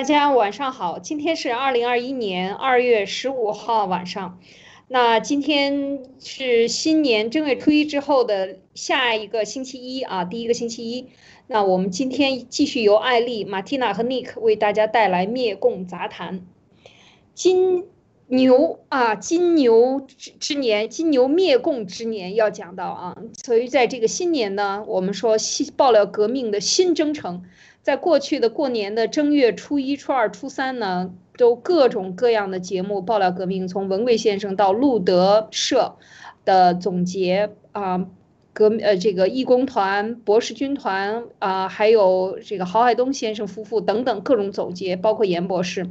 大家晚上好，今天是二零二一年二月十五号晚上。那今天是新年正月初一之后的下一个星期一啊，第一个星期一。那我们今天继续由艾丽、马蒂娜和尼克为大家带来灭共杂谈。金牛啊，金牛之之年，金牛灭共之年要讲到啊，所以在这个新年呢，我们说新爆料革命的新征程。在过去的过年的正月初一、初二、初三呢，都各种各样的节目爆料革命，从文贵先生到路德社的总结啊，革呃这个义工团、博士军团啊，还有这个郝海东先生夫妇等等各种总结，包括严博士。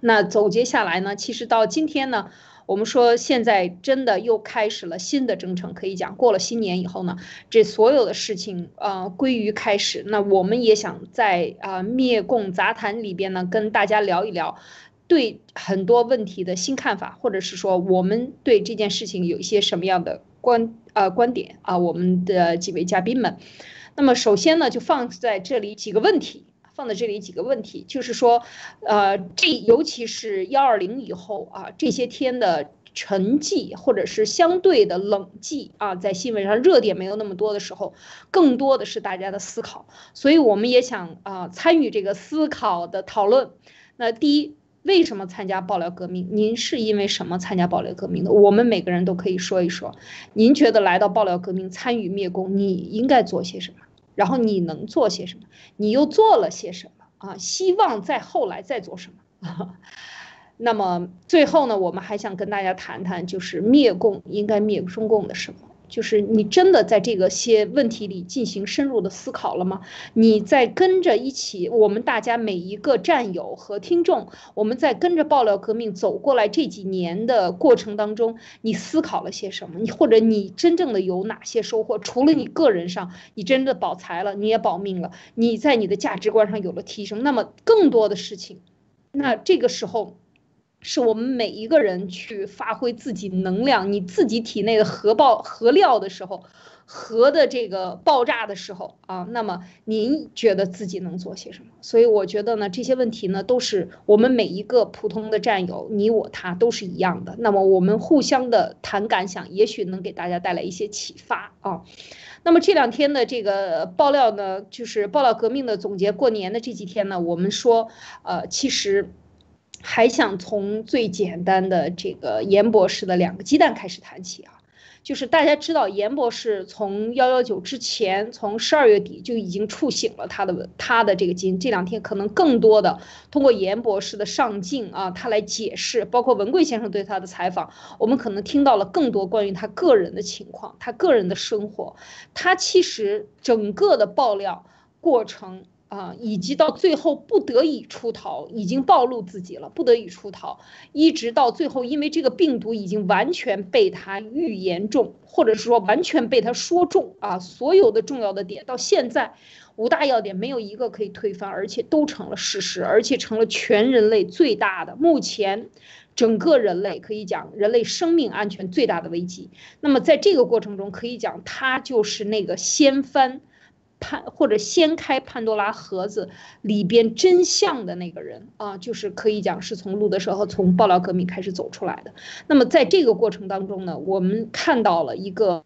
那总结下来呢，其实到今天呢。我们说，现在真的又开始了新的征程，可以讲过了新年以后呢，这所有的事情呃归于开始。那我们也想在啊灭共杂谈里边呢，跟大家聊一聊对很多问题的新看法，或者是说我们对这件事情有一些什么样的观啊观点啊，我们的几位嘉宾们。那么首先呢，就放在这里几个问题。放在这里几个问题，就是说，呃，这尤其是幺二零以后啊，这些天的沉寂或者是相对的冷寂啊，在新闻上热点没有那么多的时候，更多的是大家的思考，所以我们也想啊参与这个思考的讨论。那第一，为什么参加爆料革命？您是因为什么参加爆料革命的？我们每个人都可以说一说，您觉得来到爆料革命参与灭共，你应该做些什么？然后你能做些什么？你又做了些什么啊？希望在后来再做什么？那么最后呢，我们还想跟大家谈谈，就是灭共应该灭中共的什么？就是你真的在这个些问题里进行深入的思考了吗？你在跟着一起，我们大家每一个战友和听众，我们在跟着爆料革命走过来这几年的过程当中，你思考了些什么？你或者你真正的有哪些收获？除了你个人上，你真的保财了，你也保命了，你在你的价值观上有了提升，那么更多的事情，那这个时候。是我们每一个人去发挥自己能量，你自己体内的核爆核料的时候，核的这个爆炸的时候啊，那么您觉得自己能做些什么？所以我觉得呢，这些问题呢，都是我们每一个普通的战友，你我他都是一样的。那么我们互相的谈感想，也许能给大家带来一些启发啊。那么这两天的这个爆料呢，就是爆料革命的总结。过年的这几天呢，我们说，呃，其实。还想从最简单的这个严博士的两个鸡蛋开始谈起啊，就是大家知道严博士从幺幺九之前，从十二月底就已经触醒了他的他的这个基因，这两天可能更多的通过严博士的上镜啊，他来解释，包括文贵先生对他的采访，我们可能听到了更多关于他个人的情况，他个人的生活，他其实整个的爆料过程。啊，以及到最后不得已出逃，已经暴露自己了，不得已出逃，一直到最后，因为这个病毒已经完全被他预言中，或者是说完全被他说中啊，所有的重要的点到现在五大要点没有一个可以推翻，而且都成了事实，而且成了全人类最大的目前整个人类可以讲人类生命安全最大的危机。那么在这个过程中，可以讲他就是那个掀翻。潘或者掀开潘多拉盒子里边真相的那个人啊，就是可以讲是从路德社和从爆料革命开始走出来的。那么在这个过程当中呢，我们看到了一个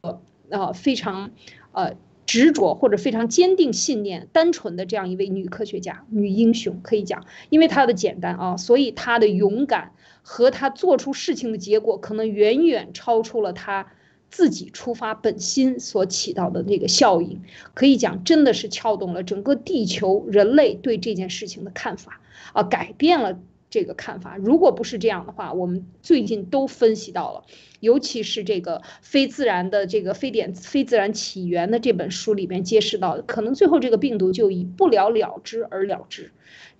呃啊非常呃执着或者非常坚定信念、单纯的这样一位女科学家、女英雄，可以讲，因为她的简单啊，所以她的勇敢和她做出事情的结果，可能远远超出了她。自己出发本心所起到的那个效应，可以讲真的是撬动了整个地球人类对这件事情的看法啊，改变了这个看法。如果不是这样的话，我们最近都分析到了，尤其是这个非自然的这个非典非自然起源的这本书里面揭示到，可能最后这个病毒就以不了了之而了之。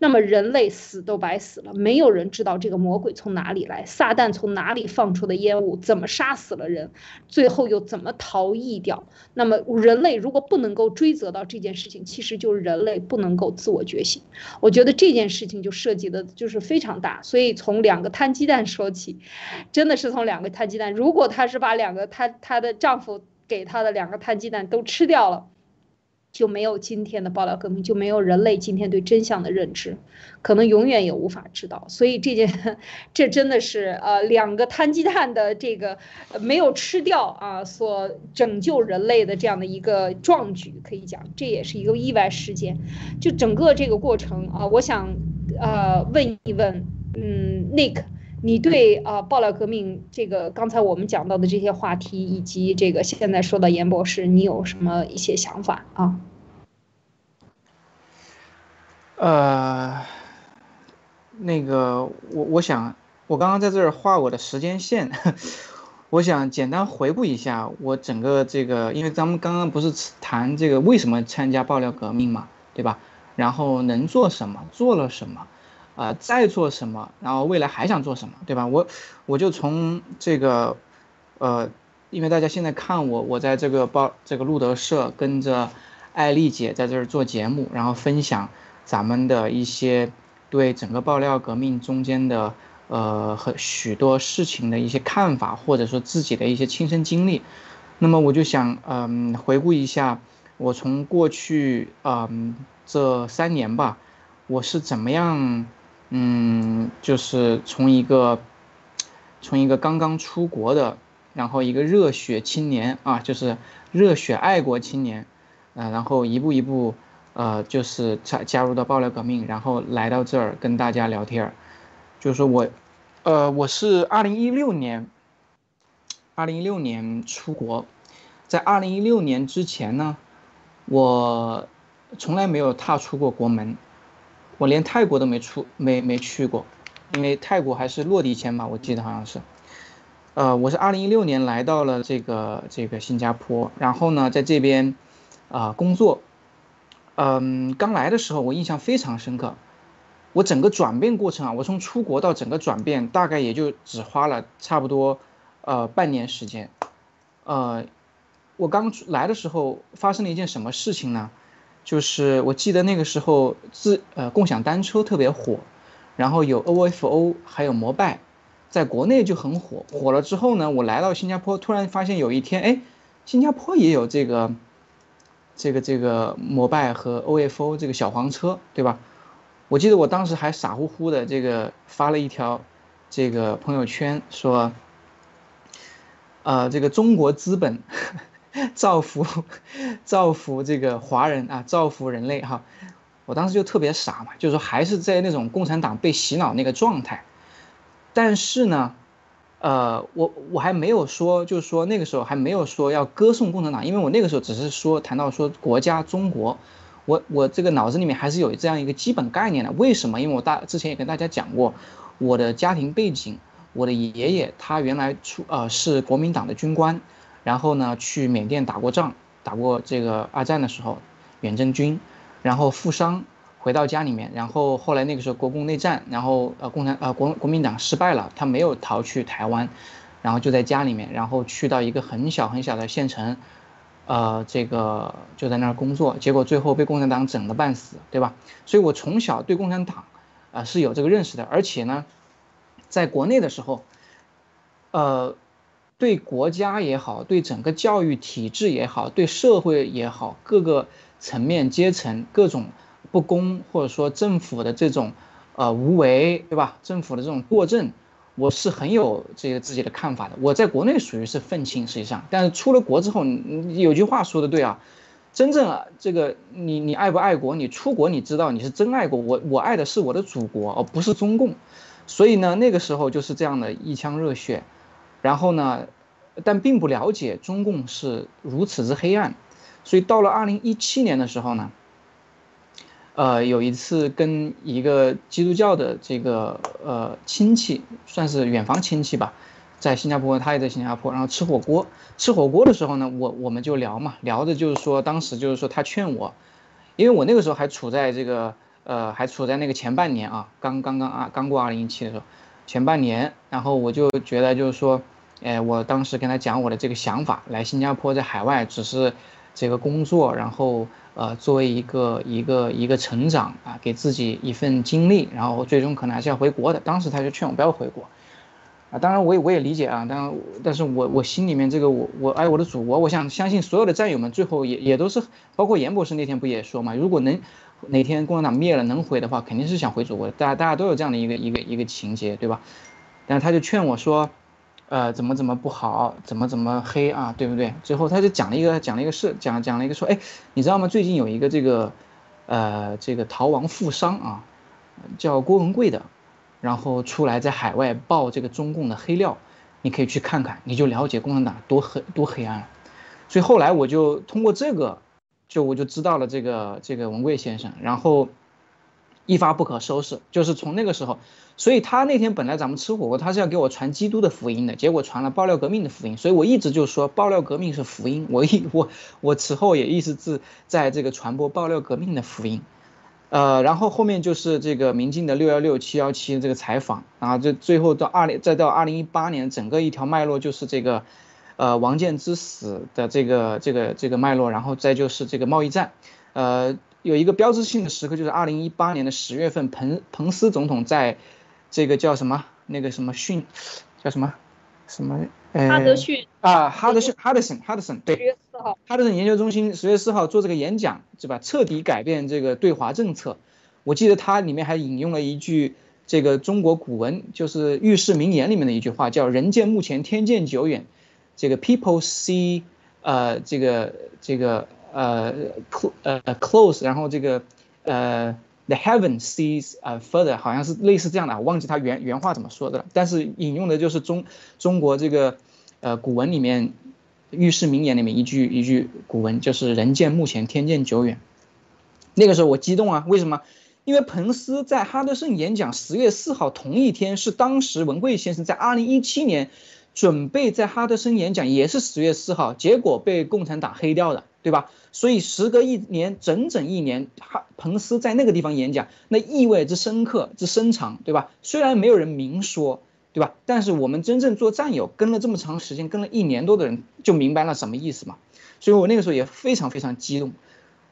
那么人类死都白死了，没有人知道这个魔鬼从哪里来，撒旦从哪里放出的烟雾，怎么杀死了人，最后又怎么逃逸掉？那么人类如果不能够追责到这件事情，其实就是人类不能够自我觉醒。我觉得这件事情就涉及的就是非常大，所以从两个摊鸡蛋说起，真的是从两个摊鸡蛋。如果她是把两个她她的丈夫给她的两个摊鸡蛋都吃掉了。就没有今天的爆料革命，就没有人类今天对真相的认知，可能永远也无法知道。所以这件，这真的是呃两个摊鸡蛋的这个没有吃掉啊，所拯救人类的这样的一个壮举，可以讲这也是一个意外事件。就整个这个过程啊，我想呃问一问，嗯，Nick。你对啊，爆料革命这个刚才我们讲到的这些话题，以及这个现在说的严博士，你有什么一些想法啊？呃，那个我我想，我刚刚在这儿画我的时间线，我想简单回顾一下我整个这个，因为咱们刚刚不是谈这个为什么参加爆料革命嘛，对吧？然后能做什么，做了什么。啊，在做什么？然后未来还想做什么，对吧？我我就从这个，呃，因为大家现在看我，我在这个报这个路德社跟着艾丽姐在这儿做节目，然后分享咱们的一些对整个爆料革命中间的呃和许多事情的一些看法，或者说自己的一些亲身经历。那么我就想，嗯，回顾一下我从过去嗯这三年吧，我是怎么样。嗯，就是从一个，从一个刚刚出国的，然后一个热血青年啊，就是热血爱国青年，呃，然后一步一步，呃，就是加加入到爆料革命，然后来到这儿跟大家聊天儿，就是说我，呃，我是二零一六年，二零一六年出国，在二零一六年之前呢，我从来没有踏出过国门。我连泰国都没出，没没去过，因为泰国还是落地签吧，我记得好像是。呃，我是二零一六年来到了这个这个新加坡，然后呢，在这边啊工作。嗯，刚来的时候我印象非常深刻，我整个转变过程啊，我从出国到整个转变，大概也就只花了差不多呃半年时间。呃，我刚来的时候发生了一件什么事情呢？就是我记得那个时候自呃共享单车特别火，然后有 OFO 还有摩拜，在国内就很火。火了之后呢，我来到新加坡，突然发现有一天，哎，新加坡也有这个这个这个摩拜和 OFO 这个小黄车，对吧？我记得我当时还傻乎乎的这个发了一条这个朋友圈说，呃，这个中国资本。造福，造福这个华人啊，造福人类哈！我当时就特别傻嘛，就是说还是在那种共产党被洗脑那个状态。但是呢，呃，我我还没有说，就是说那个时候还没有说要歌颂共产党，因为我那个时候只是说谈到说国家中国，我我这个脑子里面还是有这样一个基本概念的。为什么？因为我大之前也跟大家讲过，我的家庭背景，我的爷爷他原来出呃是国民党的军官。然后呢，去缅甸打过仗，打过这个二战的时候，远征军，然后负伤回到家里面，然后后来那个时候国共内战，然后呃共产呃国国民党失败了，他没有逃去台湾，然后就在家里面，然后去到一个很小很小的县城，呃这个就在那儿工作，结果最后被共产党整的半死，对吧？所以我从小对共产党啊是有这个认识的，而且呢，在国内的时候，呃。对国家也好，对整个教育体制也好，对社会也好，各个层面阶层各种不公，或者说政府的这种呃无为，对吧？政府的这种过正，我是很有这个自己的看法的。我在国内属于是愤青，实际上，但是出了国之后，有句话说的对啊，真正啊这个你你爱不爱国？你出国你知道你是真爱国。我我爱的是我的祖国，而不是中共。所以呢，那个时候就是这样的一腔热血。然后呢，但并不了解中共是如此之黑暗，所以到了二零一七年的时候呢，呃，有一次跟一个基督教的这个呃亲戚，算是远房亲戚吧，在新加坡，他也在新加坡，然后吃火锅，吃火锅的时候呢，我我们就聊嘛，聊的就是说，当时就是说他劝我，因为我那个时候还处在这个呃，还处在那个前半年啊，刚刚刚啊，刚过二零一七的时候。前半年，然后我就觉得就是说，哎，我当时跟他讲我的这个想法，来新加坡在海外只是这个工作，然后呃作为一个一个一个成长啊，给自己一份经历，然后最终可能还是要回国的。当时他就劝我不要回国，啊，当然我也我也理解啊，当然，但是我我心里面这个我我爱我的祖国，我想相信所有的战友们最后也也都是，包括严博士那天不也说嘛，如果能哪天共产党灭了能回的话，肯定是想回祖国的，大家大家都有这样的一个一个一个情节，对吧？但是他就劝我说，呃，怎么怎么不好，怎么怎么黑啊，对不对？最后他就讲了一个讲了一个事，讲讲了一个说，哎，你知道吗？最近有一个这个，呃，这个逃亡富商啊，叫郭文贵的。然后出来在海外爆这个中共的黑料，你可以去看看，你就了解共产党多黑多黑暗。所以后来我就通过这个，就我就知道了这个这个文贵先生，然后一发不可收拾。就是从那个时候，所以他那天本来咱们吃火锅，他是要给我传基督的福音的，结果传了爆料革命的福音。所以我一直就说爆料革命是福音，我一我我此后也一直是在这个传播爆料革命的福音。呃，然后后面就是这个民进的六幺六七幺七这个采访，然后这最后到二零再到二零一八年，整个一条脉络就是这个，呃，王建之死的这个这个这个脉络，然后再就是这个贸易战，呃，有一个标志性的时刻就是二零一八年的十月份，彭彭斯总统在，这个叫什么那个什么训，叫什么，什么。哈德逊啊，哈德逊，哈德森，哈德森，对，十月四号，哈德森研究中心十月四号做这个演讲，对吧？彻底改变这个对华政策。我记得他里面还引用了一句这个中国古文，就是《遇事名言》里面的一句话，叫“人见目前，天见久远”。这个 people see，呃，这个这个呃呃 close，然后这个呃。The heaven sees 呃 further，好像是类似这样的，我忘记他原原话怎么说的了。但是引用的就是中中国这个呃古文里面遇事名言里面一句一句古文，就是人见目前，天见久远。那个时候我激动啊，为什么？因为彭斯在哈德逊演讲十月四号同一天，是当时文贵先生在二零一七年准备在哈德森演讲，也是十月四号，结果被共产党黑掉的。对吧？所以时隔一年，整整一年，哈彭斯在那个地方演讲，那意味之深刻之深长，对吧？虽然没有人明说，对吧？但是我们真正做战友，跟了这么长时间，跟了一年多的人，就明白了什么意思嘛。所以我那个时候也非常非常激动。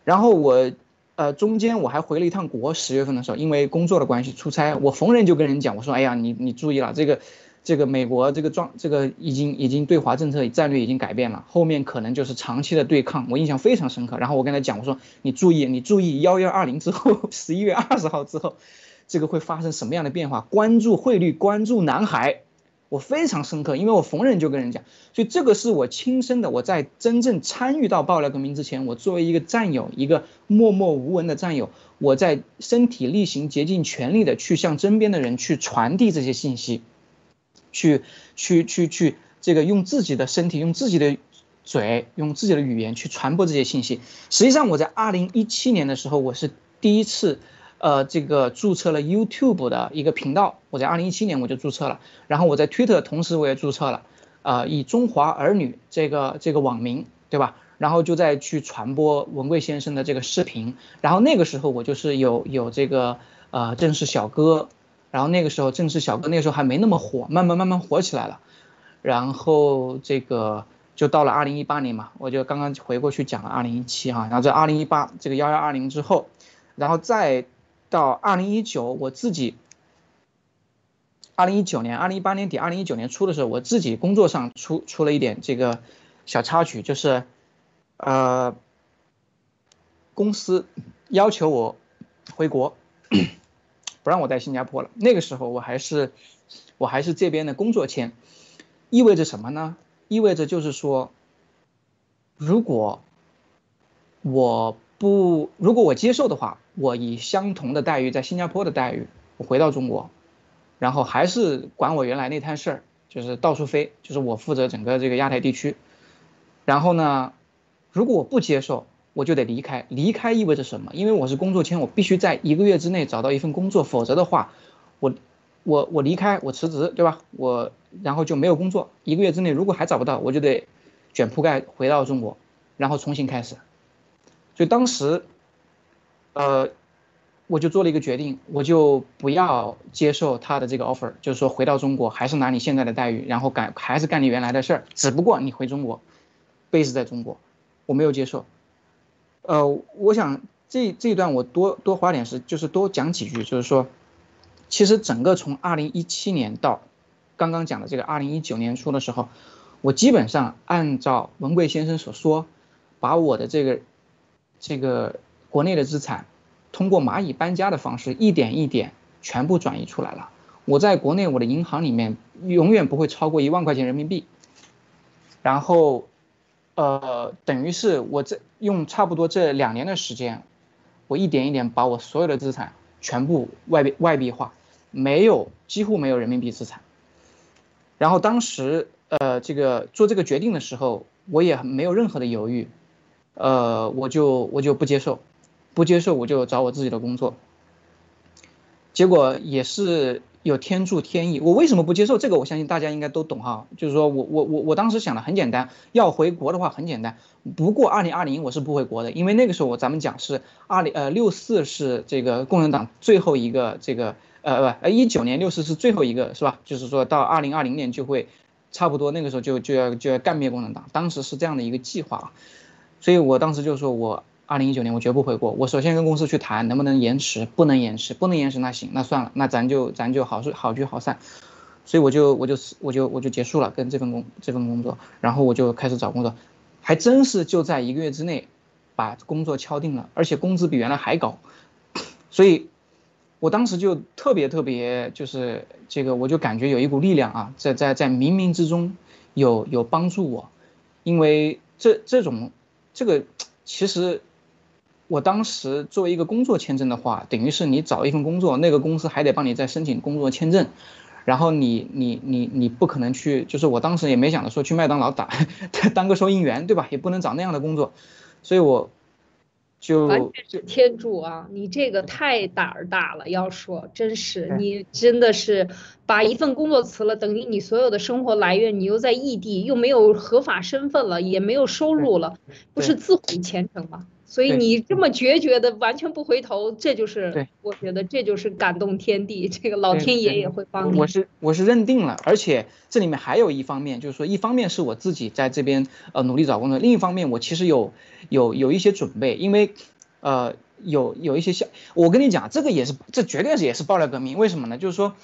然后我，呃，中间我还回了一趟国，十月份的时候，因为工作的关系出差，我逢人就跟人讲，我说，哎呀，你你注意了这个。这个美国这个状，这个已经已经对华政策战略已经改变了，后面可能就是长期的对抗，我印象非常深刻。然后我跟他讲，我说你注意，你注意幺幺二零之后，十一月二十号之后，这个会发生什么样的变化？关注汇率，关注南海，我非常深刻，因为我逢人就跟人讲，所以这个是我亲身的。我在真正参与到爆料革命之前，我作为一个战友，一个默默无闻的战友，我在身体力行、竭尽全力的去向身边的人去传递这些信息。去去去去，这个用自己的身体，用自己的嘴，用自己的语言去传播这些信息。实际上，我在二零一七年的时候，我是第一次，呃，这个注册了 YouTube 的一个频道。我在二零一七年我就注册了，然后我在 Twitter 同时我也注册了，呃，以中华儿女这个这个网名，对吧？然后就在去传播文贵先生的这个视频。然后那个时候我就是有有这个呃正式小哥。然后那个时候正是小哥，那个时候还没那么火，慢慢慢慢火起来了。然后这个就到了二零一八年嘛，我就刚刚回过去讲了二零一七哈。然后在二零一八这个幺幺二零之后，然后再到二零一九，我自己二零一九年、二零一八年底、二零一九年初的时候，我自己工作上出出了一点这个小插曲，就是呃公司要求我回国。不让我在新加坡了。那个时候我还是，我还是这边的工作签，意味着什么呢？意味着就是说，如果我不，如果我接受的话，我以相同的待遇在新加坡的待遇，我回到中国，然后还是管我原来那摊事儿，就是到处飞，就是我负责整个这个亚太地区。然后呢，如果我不接受。我就得离开，离开意味着什么？因为我是工作签，我必须在一个月之内找到一份工作，否则的话，我，我，我离开，我辞职，对吧？我然后就没有工作，一个月之内如果还找不到，我就得卷铺盖回到中国，然后重新开始。所以当时，呃，我就做了一个决定，我就不要接受他的这个 offer，就是说回到中国还是拿你现在的待遇，然后干还是干你原来的事儿，只不过你回中国，base 在中国，我没有接受。呃，我想这这一段我多多花点时，就是多讲几句，就是说，其实整个从二零一七年到刚刚讲的这个二零一九年初的时候，我基本上按照文贵先生所说，把我的这个这个国内的资产，通过蚂蚁搬家的方式，一点一点全部转移出来了。我在国内我的银行里面永远不会超过一万块钱人民币，然后，呃，等于是我这用差不多这两年的时间，我一点一点把我所有的资产全部外币外币化，没有几乎没有人民币资产。然后当时呃这个做这个决定的时候，我也没有任何的犹豫，呃我就我就不接受，不接受我就找我自己的工作。结果也是。有天助天意，我为什么不接受这个？我相信大家应该都懂哈。就是说我我我我当时想的很简单，要回国的话很简单。不过二零二零我是不回国的，因为那个时候我咱们讲是二零呃六四是这个共产党最后一个这个呃不呃一九年六四是最后一个是吧？就是说到二零二零年就会差不多那个时候就就要就要干灭共产党，当时是这样的一个计划，所以我当时就说我。二零一九年我绝不回国。我首先跟公司去谈能不能延迟，不能延迟，不能延迟那行，那算了，那咱就咱就好好聚好散。所以我就我就我就我就结束了跟这份工这份工作，然后我就开始找工作，还真是就在一个月之内把工作敲定了，而且工资比原来还高。所以，我当时就特别特别就是这个，我就感觉有一股力量啊，在在在冥冥之中有有帮助我，因为这这种这个其实。我当时作为一个工作签证的话，等于是你找一份工作，那个公司还得帮你再申请工作签证，然后你你你你不可能去，就是我当时也没想着说去麦当劳打 当个收银员，对吧？也不能找那样的工作，所以我就完全是天助啊！你这个太胆儿大了，要说真是你真的是把一份工作辞了，等于你所有的生活来源，你又在异地，又没有合法身份了，也没有收入了，不是自毁前程吗？所以你这么决绝的完全不回头，这就是我觉得这就是感动天地，这个老天爷也会帮你。我是我是认定了，而且这里面还有一方面，就是说一方面是我自己在这边呃努力找工作，另一方面我其实有有有一些准备，因为呃有有一些像，我跟你讲，这个也是这绝对是也是爆料革命，为什么呢？就是说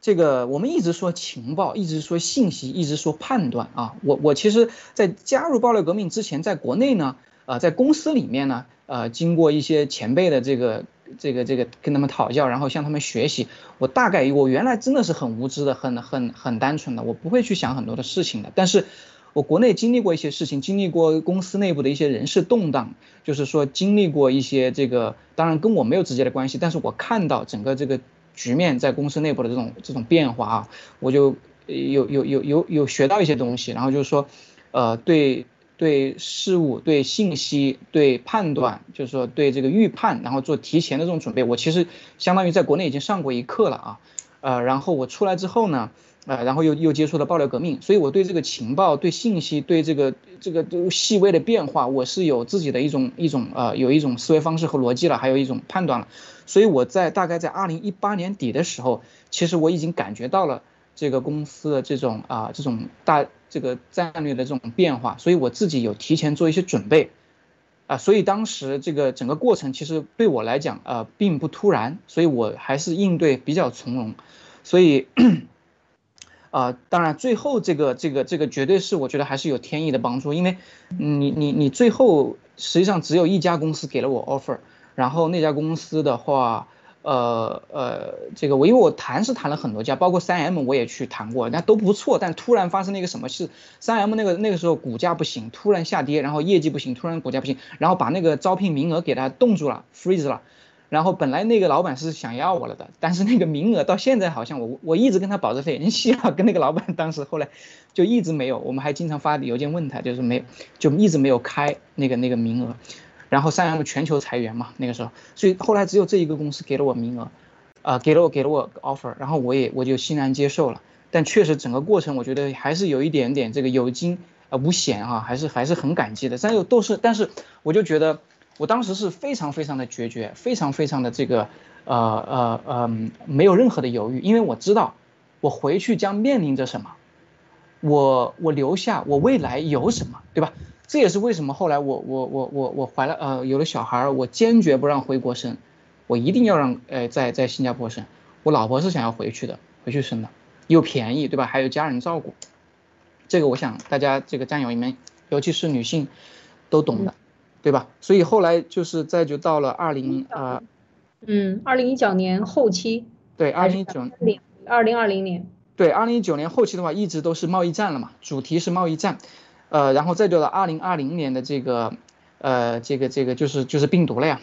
这个我们一直说情报，一直说信息，一直说判断啊，我我其实，在加入爆料革命之前，在国内呢。呃，在公司里面呢，呃，经过一些前辈的这个、这个、这个跟他们讨教，然后向他们学习，我大概我原来真的是很无知的，很、很、很单纯的，我不会去想很多的事情的。但是，我国内经历过一些事情，经历过公司内部的一些人事动荡，就是说经历过一些这个，当然跟我没有直接的关系，但是我看到整个这个局面在公司内部的这种这种变化啊，我就有有有有有学到一些东西，然后就是说，呃，对。对事物、对信息、对判断，就是说对这个预判，然后做提前的这种准备，我其实相当于在国内已经上过一课了啊，呃，然后我出来之后呢，呃，然后又又接触了爆料革命，所以我对这个情报、对信息、对这个这个细微的变化，我是有自己的一种一种呃，有一种思维方式和逻辑了，还有一种判断了，所以我在大概在二零一八年底的时候，其实我已经感觉到了。这个公司的这种啊，这种大这个战略的这种变化，所以我自己有提前做一些准备，啊，所以当时这个整个过程其实对我来讲，呃，并不突然，所以我还是应对比较从容，所以，啊，当然最后这个这个这个绝对是我觉得还是有天意的帮助，因为你你你最后实际上只有一家公司给了我 offer，然后那家公司的话。呃呃，这个我因为我谈是谈了很多家，包括三 M 我也去谈过，那都不错。但突然发生了一个什么事？三 M 那个那个时候股价不行，突然下跌，然后业绩不行，突然股价不行，然后把那个招聘名额给他冻住了，freeze 了。然后本来那个老板是想要我了的，但是那个名额到现在好像我我一直跟他保持联系啊，跟那个老板当时后来就一直没有，我们还经常发邮件问他，就是没就一直没有开那个那个名额。然后三 M 全球裁员嘛，那个时候，所以后来只有这一个公司给了我名额，呃，给了我给了我 offer，然后我也我就欣然接受了。但确实整个过程我觉得还是有一点点这个有惊呃无险啊，还是还是很感激的。但又都是，但是我就觉得我当时是非常非常的决绝，非常非常的这个呃呃呃没有任何的犹豫，因为我知道我回去将面临着什么，我我留下我未来有什么，对吧？这也是为什么后来我我我我我怀了呃有了小孩儿，我坚决不让回国生，我一定要让呃在在新加坡生。我老婆是想要回去的，回去生的，又便宜，对吧？还有家人照顾，这个我想大家这个战友里面，尤其是女性，都懂的，对吧？所以后来就是再就到了二零啊，嗯，二零一九年后期，对，二零一九年，二零二零年，对，二零一九年后期的话，一直都是贸易战了嘛，主题是贸易战，呃，然后再到了二零二零年的这个，呃，这个这个就是就是病毒了呀。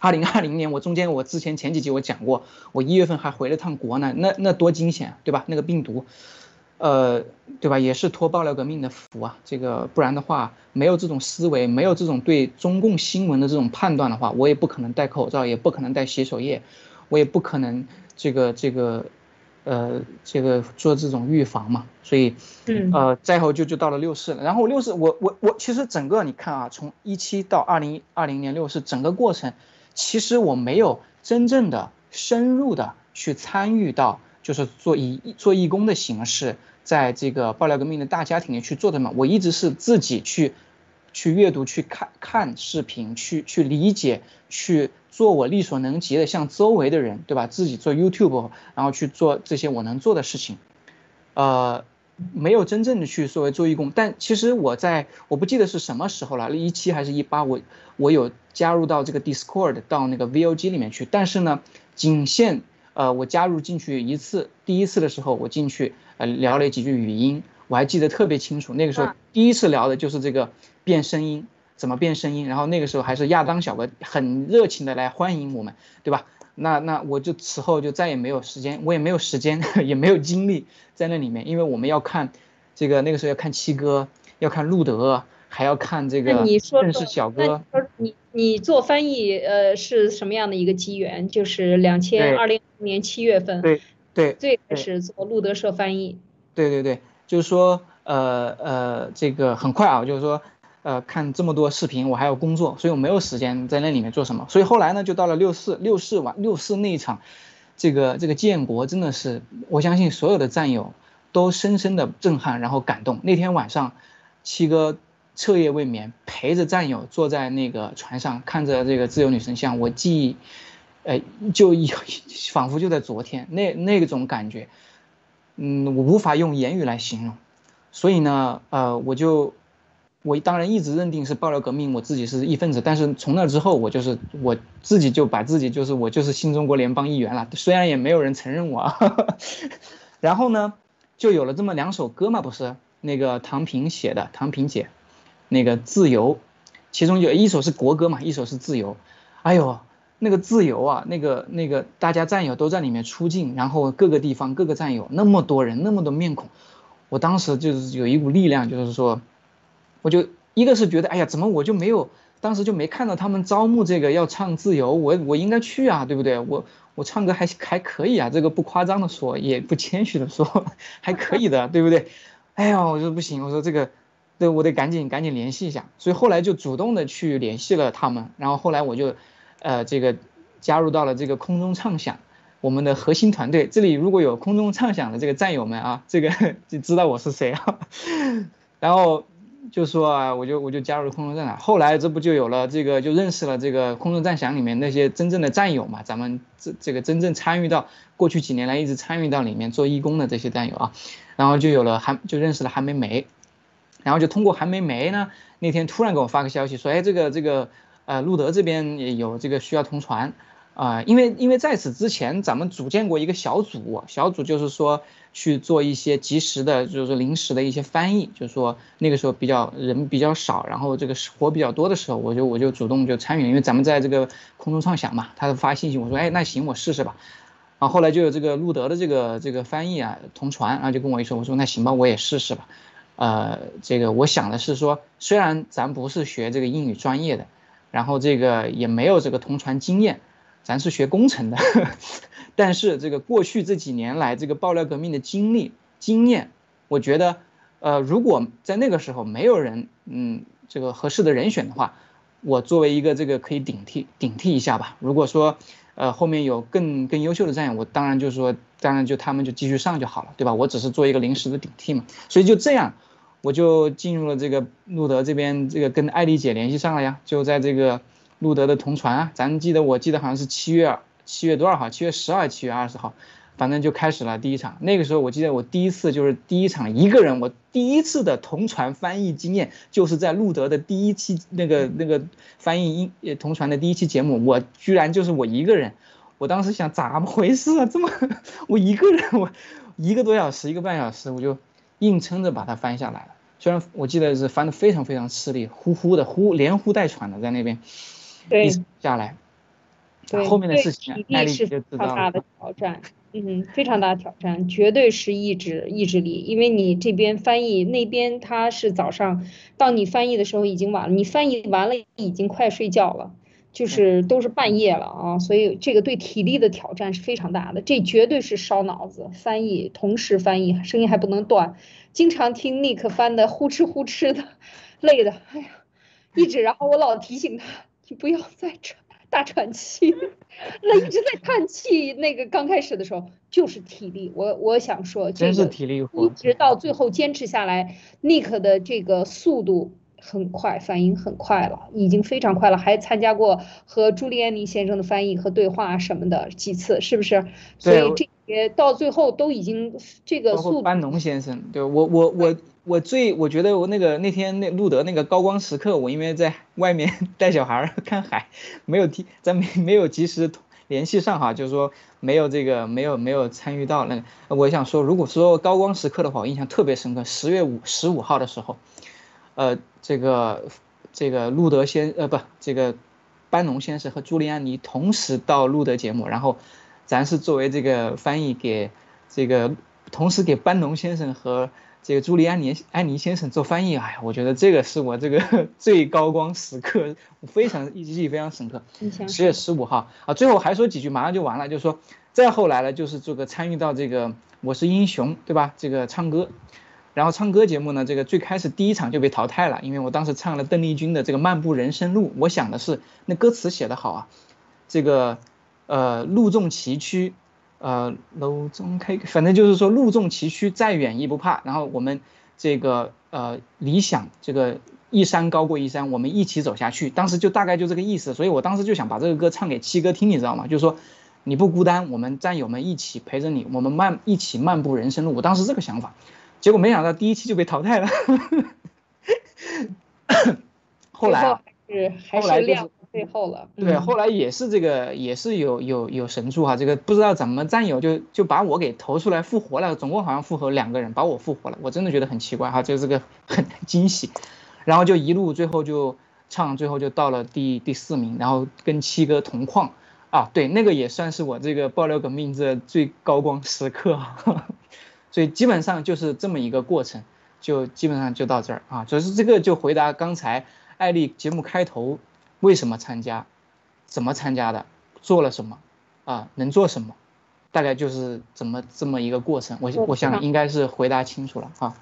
二零二零年，我中间我之前前几集我讲过，我一月份还回了趟国呢，那那多惊险，对吧？那个病毒，呃，对吧？也是托爆料革命的福啊，这个不然的话，没有这种思维，没有这种对中共新闻的这种判断的话，我也不可能戴口罩，也不可能戴洗手液，我也不可能这个这个，呃，这个做这种预防嘛。所以，嗯，呃，再后就就到了六四了，然后六四，我我我其实整个你看啊，从一七到二零二零年六四整个过程。其实我没有真正的深入的去参与到，就是做义做义工的形式，在这个爆料革命的大家庭里去做的嘛。我一直是自己去，去阅读、去看看视频、去去理解、去做我力所能及的，向周围的人，对吧？自己做 YouTube，然后去做这些我能做的事情，呃。没有真正的去作为做义工，但其实我在我不记得是什么时候了，一七还是一八，我我有加入到这个 Discord 到那个 VOG 里面去，但是呢，仅限呃我加入进去一次，第一次的时候我进去呃聊了几句语音，我还记得特别清楚，那个时候第一次聊的就是这个变声音，怎么变声音，然后那个时候还是亚当小哥很热情的来欢迎我们，对吧？那那我就此后就再也没有时间，我也没有时间，也没有精力在那里面，因为我们要看这个那个时候要看七哥，要看路德，还要看这个认识小哥。你你做翻译呃是什么样的一个机缘？就是两千二零年七月份，对对，最开始做路德社翻译。对对对，就是说呃呃这个很快啊，就是说。呃，看这么多视频，我还要工作，所以我没有时间在那里面做什么。所以后来呢，就到了六四，六四完六四那一场，这个这个建国真的是，我相信所有的战友都深深的震撼，然后感动。那天晚上，七哥彻夜未眠，陪着战友坐在那个船上，看着这个自由女神像，我记忆，呃，就 仿佛就在昨天，那那种感觉，嗯，我无法用言语来形容。所以呢，呃，我就。我当然一直认定是爆料革命，我自己是一份子。但是从那之后，我就是我自己就把自己就是我就是新中国联邦议员了。虽然也没有人承认我。然后呢，就有了这么两首歌嘛，不是那个唐平写的，唐平姐，那个自由，其中有一首是国歌嘛，一首是自由。哎呦，那个自由啊，那个那个大家战友都在里面出镜，然后各个地方各个战友那么多人那么多面孔，我当时就是有一股力量，就是说。我就一个是觉得，哎呀，怎么我就没有，当时就没看到他们招募这个要唱自由，我我应该去啊，对不对？我我唱歌还还可以啊，这个不夸张的说，也不谦虚的说，还可以的，对不对？哎呀，我说不行，我说这个，对我得赶紧赶紧联系一下，所以后来就主动的去联系了他们，然后后来我就，呃，这个加入到了这个空中畅想，我们的核心团队。这里如果有空中畅想的这个战友们啊，这个 就知道我是谁啊，然后。就说啊，我就我就加入了空中战了。后来这不就有了这个，就认识了这个空中战响里面那些真正的战友嘛。咱们这这个真正参与到过去几年来一直参与到里面做义工的这些战友啊，然后就有了韩，就认识了韩梅梅，然后就通过韩梅梅呢，那天突然给我发个消息说，哎，这个这个呃路德这边也有这个需要同传。啊，因为因为在此之前，咱们组建过一个小组，小组就是说去做一些及时的，就是临时的一些翻译，就是说那个时候比较人比较少，然后这个活比较多的时候，我就我就主动就参与了，因为咱们在这个空中畅想嘛，他发信息，我说哎那行我试试吧，啊后来就有这个路德的这个这个翻译啊同传，然后就跟我一说，我说那行吧我也试试吧，呃这个我想的是说，虽然咱不是学这个英语专业的，然后这个也没有这个同传经验。咱是学工程的，但是这个过去这几年来这个爆料革命的经历经验，我觉得，呃，如果在那个时候没有人，嗯，这个合适的人选的话，我作为一个这个可以顶替顶替一下吧。如果说，呃，后面有更更优秀的战友，我当然就是说，当然就他们就继续上就好了，对吧？我只是做一个临时的顶替嘛。所以就这样，我就进入了这个路德这边，这个跟艾丽姐联系上了呀，就在这个。路德的同传啊，咱记得，我记得好像是七月七月多少号？七月十二、七月二十号，反正就开始了第一场。那个时候我记得我第一次就是第一场一个人，我第一次的同传翻译经验就是在路德的第一期那个那个翻译英呃同传的第一期节目，我居然就是我一个人。我当时想咋么回事啊？这么 我一个人我一个多小时一个半小时我就硬撑着把它翻下来了。虽然我记得是翻的非常非常吃力，呼呼的呼连呼带喘的在那边对。下来。对，后面的事情，体力是非常大的挑战，嗯，非常大的挑战，绝对是意志意志力，因为你这边翻译，那边他是早上，到你翻译的时候已经晚了，你翻译完了已经快睡觉了，就是都是半夜了啊，所以这个对体力的挑战是非常大的，这绝对是烧脑子，翻译同时翻译，声音还不能断，经常听 Nick 翻的呼哧呼哧的，累的，哎呀，一直，然后我老提醒他，你不要 再喘。大喘气，那一直在叹气。那个刚开始的时候就是体力，我我想说，真是体力活。一直到最后坚持下来，Nick 的这个速度很快，反应很快了，已经非常快了。还参加过和朱利安尼先生的翻译和对话什么的几次，是不是？所以这些到最后都已经这个速度。班农先生，对我我我。我最我觉得我那个那天那路德那个高光时刻，我因为在外面 带小孩看海，没有提咱没没有及时联系上哈，就是说没有这个没有没有参与到那个。我想说，如果说高光时刻的话，我印象特别深刻。十月五十五号的时候，呃，这个这个路德先呃不这个班农先生和朱利安尼同时到路德节目，然后咱是作为这个翻译给这个同时给班农先生和。这个朱利安尼安妮先生做翻译，哎呀，我觉得这个是我这个 最高光时刻，非常记忆非常深刻。十月十五号啊，最后还说几句，马上就完了，就是说再后来呢，就是这个参与到这个我是英雄，对吧？这个唱歌，然后唱歌节目呢，这个最开始第一场就被淘汰了，因为我当时唱了邓丽君的这个漫步人生路，我想的是那歌词写得好啊，这个呃路纵崎岖。呃，路中开，反正就是说路纵崎岖，再远亦不怕。然后我们这个呃理想，这个一山高过一山，我们一起走下去。当时就大概就这个意思，所以我当时就想把这个歌唱给七哥听，你知道吗？就是说你不孤单，我们战友们一起陪着你，我们漫一起漫步人生路。我当时这个想法，结果没想到第一期就被淘汰了。后来是还是亮。最后了，对，后来也是这个，也是有有有神助哈，这个不知道怎么战友就就把我给投出来复活了，总共好像复活两个人，把我复活了，我真的觉得很奇怪哈，就这个 很惊喜，然后就一路最后就唱，最后就到了第第四名，然后跟七哥同框。啊，对，那个也算是我这个爆料革命这最高光时刻，所以基本上就是这么一个过程，就基本上就到这儿啊，只是这个就回答刚才艾丽节目开头。为什么参加？怎么参加的？做了什么？啊，能做什么？大概就是怎么这么一个过程。我我想应该是回答清楚了啊。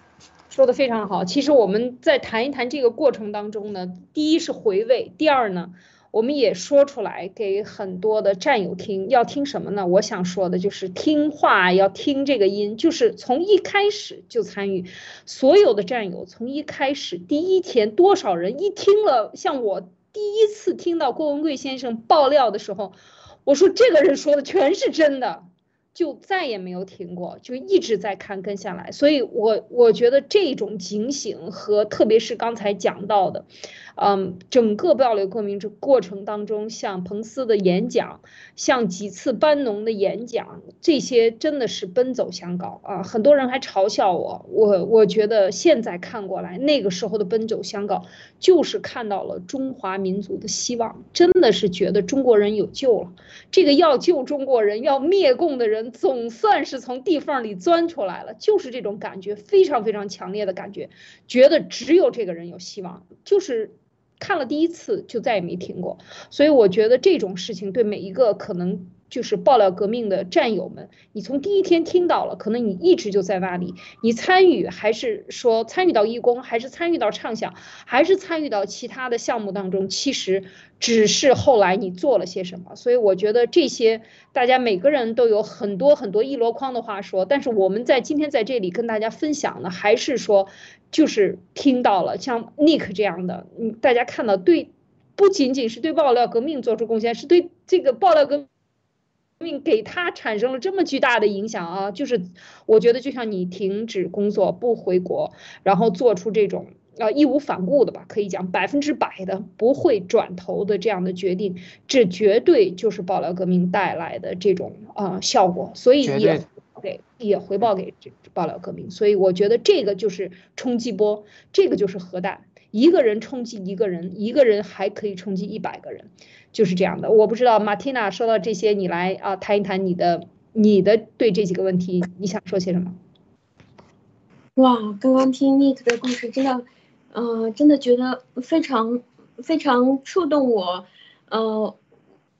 说的非常好。其实我们在谈一谈这个过程当中呢，第一是回味，第二呢，我们也说出来给很多的战友听。要听什么呢？我想说的就是听话，要听这个音，就是从一开始就参与。所有的战友从一开始第一天，多少人一听了，像我。第一次听到郭文贵先生爆料的时候，我说这个人说的全是真的，就再也没有停过，就一直在看跟下来。所以，我我觉得这种警醒和特别是刚才讲到的。嗯，整个爆料革命这过程当中，像彭斯的演讲，像几次班农的演讲，这些真的是奔走相告啊！很多人还嘲笑我，我我觉得现在看过来，那个时候的奔走相告，就是看到了中华民族的希望，真的是觉得中国人有救了。这个要救中国人、要灭共的人，总算是从地缝里钻出来了，就是这种感觉，非常非常强烈的感觉，觉得只有这个人有希望，就是。看了第一次就再也没停过，所以我觉得这种事情对每一个可能就是爆料革命的战友们，你从第一天听到了，可能你一直就在那里，你参与还是说参与到义工，还是参与到畅想，还是参与到其他的项目当中，其实只是后来你做了些什么。所以我觉得这些大家每个人都有很多很多一箩筐的话说，但是我们在今天在这里跟大家分享的还是说。就是听到了像 Nick 这样的，嗯，大家看到对，不仅仅是对爆料革命做出贡献，是对这个爆料革命给他产生了这么巨大的影响啊！就是我觉得，就像你停止工作不回国，然后做出这种呃义无反顾的吧，可以讲百分之百的不会转头的这样的决定，这绝对就是爆料革命带来的这种呃效果，所以也给也回报给这爆料革命。所以我觉得这个就是冲击波，这个就是核弹，一个人冲击一个人，一个人还可以冲击一百个人。就是这样的，我不知道马蒂娜说到这些，你来啊谈一谈你的你的对这几个问题你想说些什么？哇，刚刚听 Nick 的故事，真的，呃，真的觉得非常非常触动我，呃，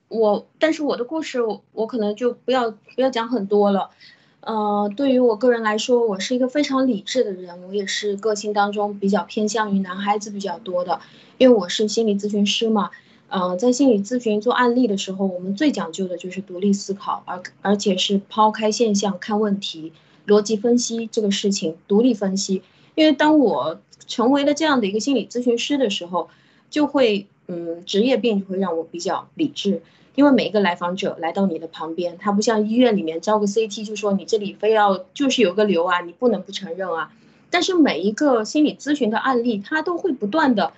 我但是我的故事我可能就不要不要讲很多了，呃，对于我个人来说，我是一个非常理智的人，我也是个性当中比较偏向于男孩子比较多的，因为我是心理咨询师嘛。呃，在心理咨询做案例的时候，我们最讲究的就是独立思考，而而且是抛开现象看问题，逻辑分析这个事情，独立分析。因为当我成为了这样的一个心理咨询师的时候，就会，嗯，职业病就会让我比较理智。因为每一个来访者来到你的旁边，他不像医院里面招个 CT 就说你这里非要就是有个瘤啊，你不能不承认啊。但是每一个心理咨询的案例，他都会不断的。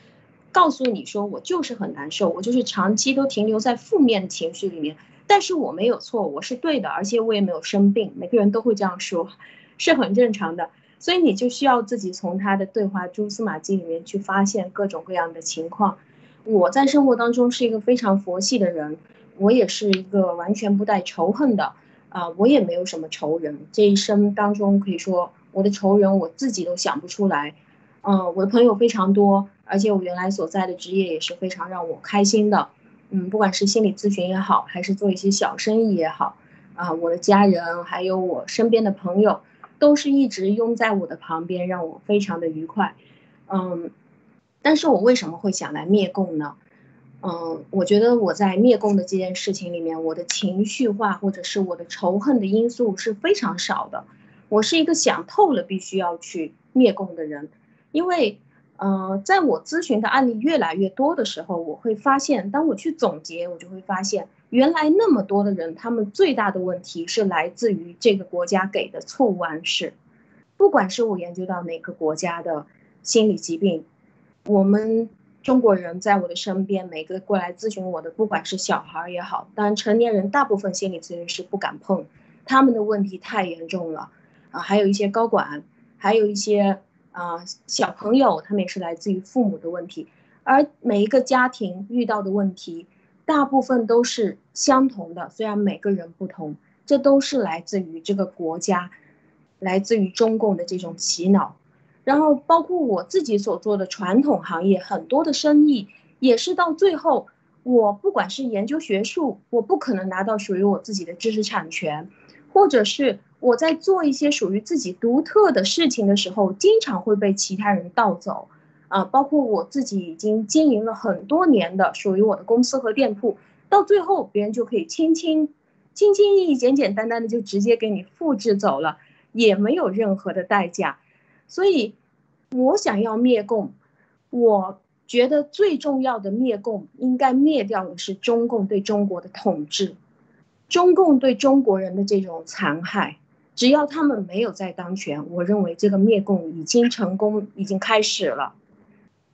告诉你说我就是很难受，我就是长期都停留在负面情绪里面，但是我没有错，我是对的，而且我也没有生病，每个人都会这样说，是很正常的。所以你就需要自己从他的对话蛛丝马迹里面去发现各种各样的情况。我在生活当中是一个非常佛系的人，我也是一个完全不带仇恨的啊，我也没有什么仇人，这一生当中可以说我的仇人我自己都想不出来。嗯，我的朋友非常多，而且我原来所在的职业也是非常让我开心的。嗯，不管是心理咨询也好，还是做一些小生意也好，啊，我的家人还有我身边的朋友，都是一直拥在我的旁边，让我非常的愉快。嗯，但是我为什么会想来灭共呢？嗯，我觉得我在灭共的这件事情里面，我的情绪化或者是我的仇恨的因素是非常少的。我是一个想透了必须要去灭共的人。因为，呃，在我咨询的案例越来越多的时候，我会发现，当我去总结，我就会发现，原来那么多的人，他们最大的问题是来自于这个国家给的错误暗示。不管是我研究到哪个国家的心理疾病，我们中国人在我的身边，每个过来咨询我的，不管是小孩也好，当然成年人大部分心理咨询师不敢碰，他们的问题太严重了啊，还有一些高管，还有一些。啊，小朋友他们也是来自于父母的问题，而每一个家庭遇到的问题，大部分都是相同的，虽然每个人不同，这都是来自于这个国家，来自于中共的这种洗脑。然后包括我自己所做的传统行业，很多的生意也是到最后，我不管是研究学术，我不可能拿到属于我自己的知识产权，或者是。我在做一些属于自己独特的事情的时候，经常会被其他人盗走，啊，包括我自己已经经营了很多年的属于我的公司和店铺，到最后别人就可以轻轻、轻轻易易、简简单单的就直接给你复制走了，也没有任何的代价。所以，我想要灭共，我觉得最重要的灭共应该灭掉的是中共对中国的统治，中共对中国人的这种残害。只要他们没有在当权，我认为这个灭共已经成功，已经开始了。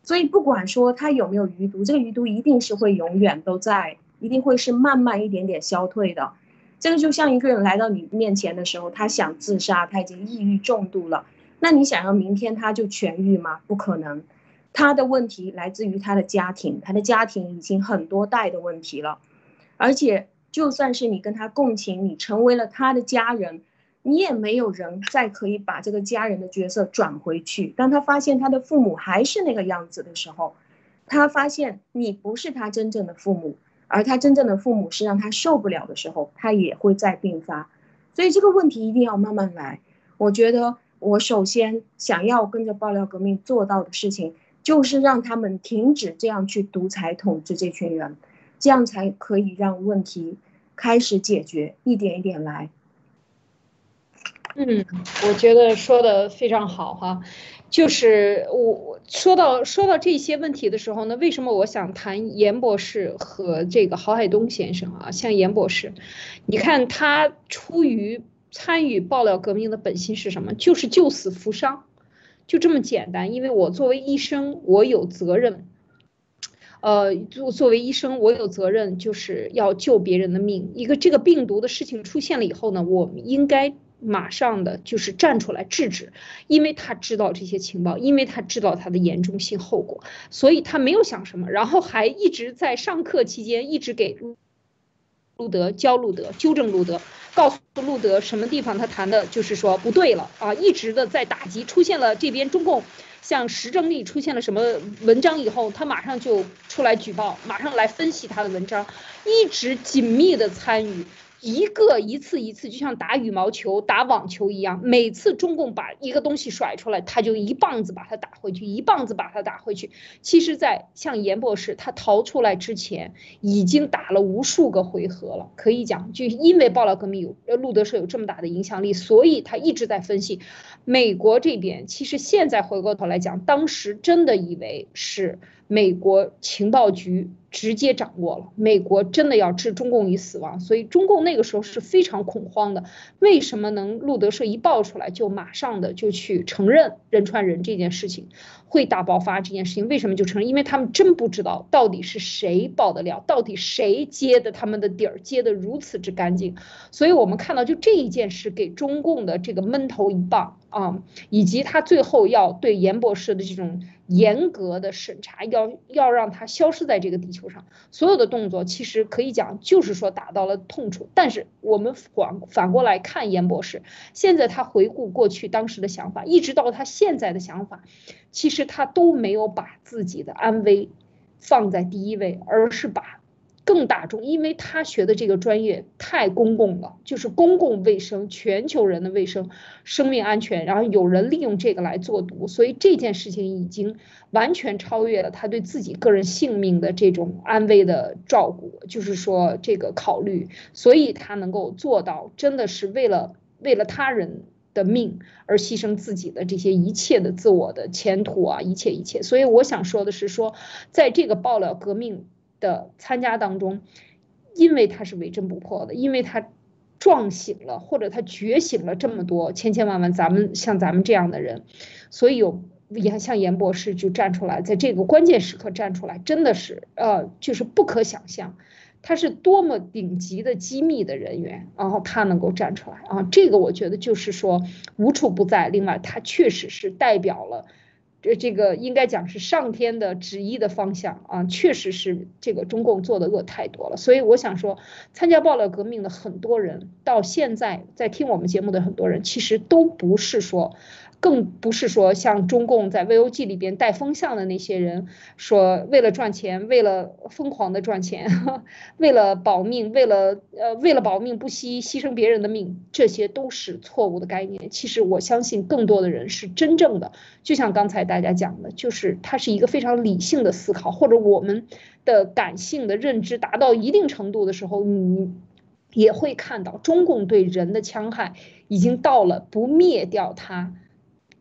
所以不管说他有没有余毒，这个余毒一定是会永远都在，一定会是慢慢一点点消退的。这个就像一个人来到你面前的时候，他想自杀，他已经抑郁重度了。那你想要明天他就痊愈吗？不可能。他的问题来自于他的家庭，他的家庭已经很多代的问题了。而且就算是你跟他共情，你成为了他的家人。你也没有人再可以把这个家人的角色转回去。当他发现他的父母还是那个样子的时候，他发现你不是他真正的父母，而他真正的父母是让他受不了的时候，他也会再病发。所以这个问题一定要慢慢来。我觉得我首先想要跟着爆料革命做到的事情，就是让他们停止这样去独裁统治这群人，这样才可以让问题开始解决，一点一点来。嗯，我觉得说的非常好哈。就是我说到说到这些问题的时候呢，为什么我想谈严博士和这个郝海东先生啊？像严博士，你看他出于参与爆料革命的本心是什么？就是救死扶伤，就这么简单。因为我作为医生，我有责任。呃，作作为医生，我有责任，就是要救别人的命。一个这个病毒的事情出现了以后呢，我们应该。马上的就是站出来制止，因为他知道这些情报，因为他知道它的严重性后果，所以他没有想什么，然后还一直在上课期间一直给路德教路德纠正路德，告诉路德什么地方他谈的就是说不对了啊，一直的在打击。出现了这边中共像石正丽出现了什么文章以后，他马上就出来举报，马上来分析他的文章，一直紧密的参与。一个一次一次，就像打羽毛球、打网球一样，每次中共把一个东西甩出来，他就一棒子把它打回去，一棒子把它打回去。其实，在像严博士他逃出来之前，已经打了无数个回合了。可以讲，就因为爆料革命有路德社有这么大的影响力，所以他一直在分析美国这边。其实现在回过头来讲，当时真的以为是。美国情报局直接掌握了，美国真的要置中共于死亡，所以中共那个时候是非常恐慌的。为什么能路德社一爆出来就马上的就去承认仁川人这件事情会大爆发这件事情？为什么就承认？因为他们真不知道到底是谁爆的料，到底谁接的他们的底儿接的如此之干净。所以我们看到就这一件事给中共的这个闷头一棒啊，以及他最后要对严博士的这种。严格的审查，要要让他消失在这个地球所有的动作其实可以讲，就是说打到了痛处。但是我们反反过来看严博士，现在他回顾过去当时的想法，一直到他现在的想法，其实他都没有把自己的安危放在第一位，而是把。更大众，因为他学的这个专业太公共了，就是公共卫生、全球人的卫生、生命安全，然后有人利用这个来做毒，所以这件事情已经完全超越了他对自己个人性命的这种安危的照顾，就是说这个考虑，所以他能够做到，真的是为了为了他人的命而牺牲自己的这些一切的自我的前途啊，一切一切。所以我想说的是，说在这个爆料革命。的参加当中，因为他是为真不破的，因为他撞醒了或者他觉醒了这么多千千万万咱们像咱们这样的人，所以有严像严博士就站出来，在这个关键时刻站出来，真的是呃就是不可想象，他是多么顶级的机密的人员，然后他能够站出来啊，这个我觉得就是说无处不在。另外，他确实是代表了。这这个应该讲是上天的旨意的方向啊，确实是这个中共做的恶太多了，所以我想说，参加暴乱革命的很多人，到现在在听我们节目的很多人，其实都不是说。更不是说像中共在 VOG 里边带风向的那些人说为了赚钱，为了疯狂的赚钱，为了保命，为了呃为了保命不惜牺牲别人的命，这些都是错误的概念。其实我相信更多的人是真正的，就像刚才大家讲的，就是它是一个非常理性的思考，或者我们的感性的认知达到一定程度的时候，你也会看到中共对人的戕害已经到了不灭掉它。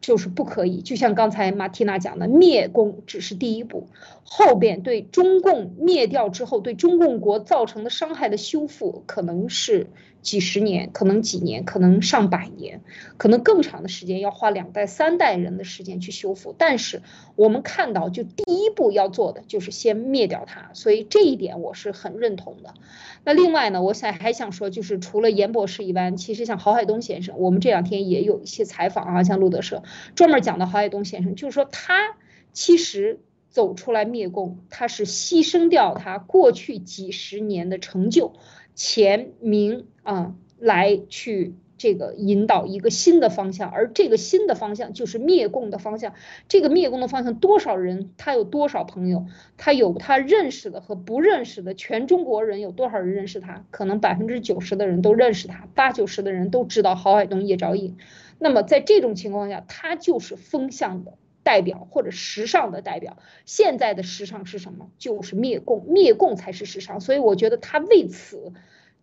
就是不可以，就像刚才马蒂娜讲的，灭共只是第一步，后边对中共灭掉之后，对中共国造成的伤害的修复，可能是几十年，可能几年，可能上百年，可能更长的时间，要花两代、三代人的时间去修复。但是我们看到，就第一步要做的就是先灭掉它，所以这一点我是很认同的。那另外呢，我想还想说，就是除了严博士以外，其实像郝海东先生，我们这两天也有一些采访啊，像路德社专门讲到郝海东先生，就是说他其实走出来灭共，他是牺牲掉他过去几十年的成就、钱名啊，来去。这个引导一个新的方向，而这个新的方向就是灭共的方向。这个灭共的方向，多少人他有多少朋友，他有他认识的和不认识的，全中国人有多少人认识他？可能百分之九十的人都认识他，八九十的人都知道郝海东、叶兆义。那么在这种情况下，他就是风向的代表或者时尚的代表。现在的时尚是什么？就是灭共，灭共才是时尚。所以我觉得他为此。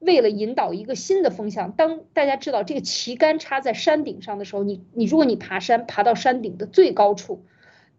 为了引导一个新的风向，当大家知道这个旗杆插在山顶上的时候，你你如果你爬山爬到山顶的最高处，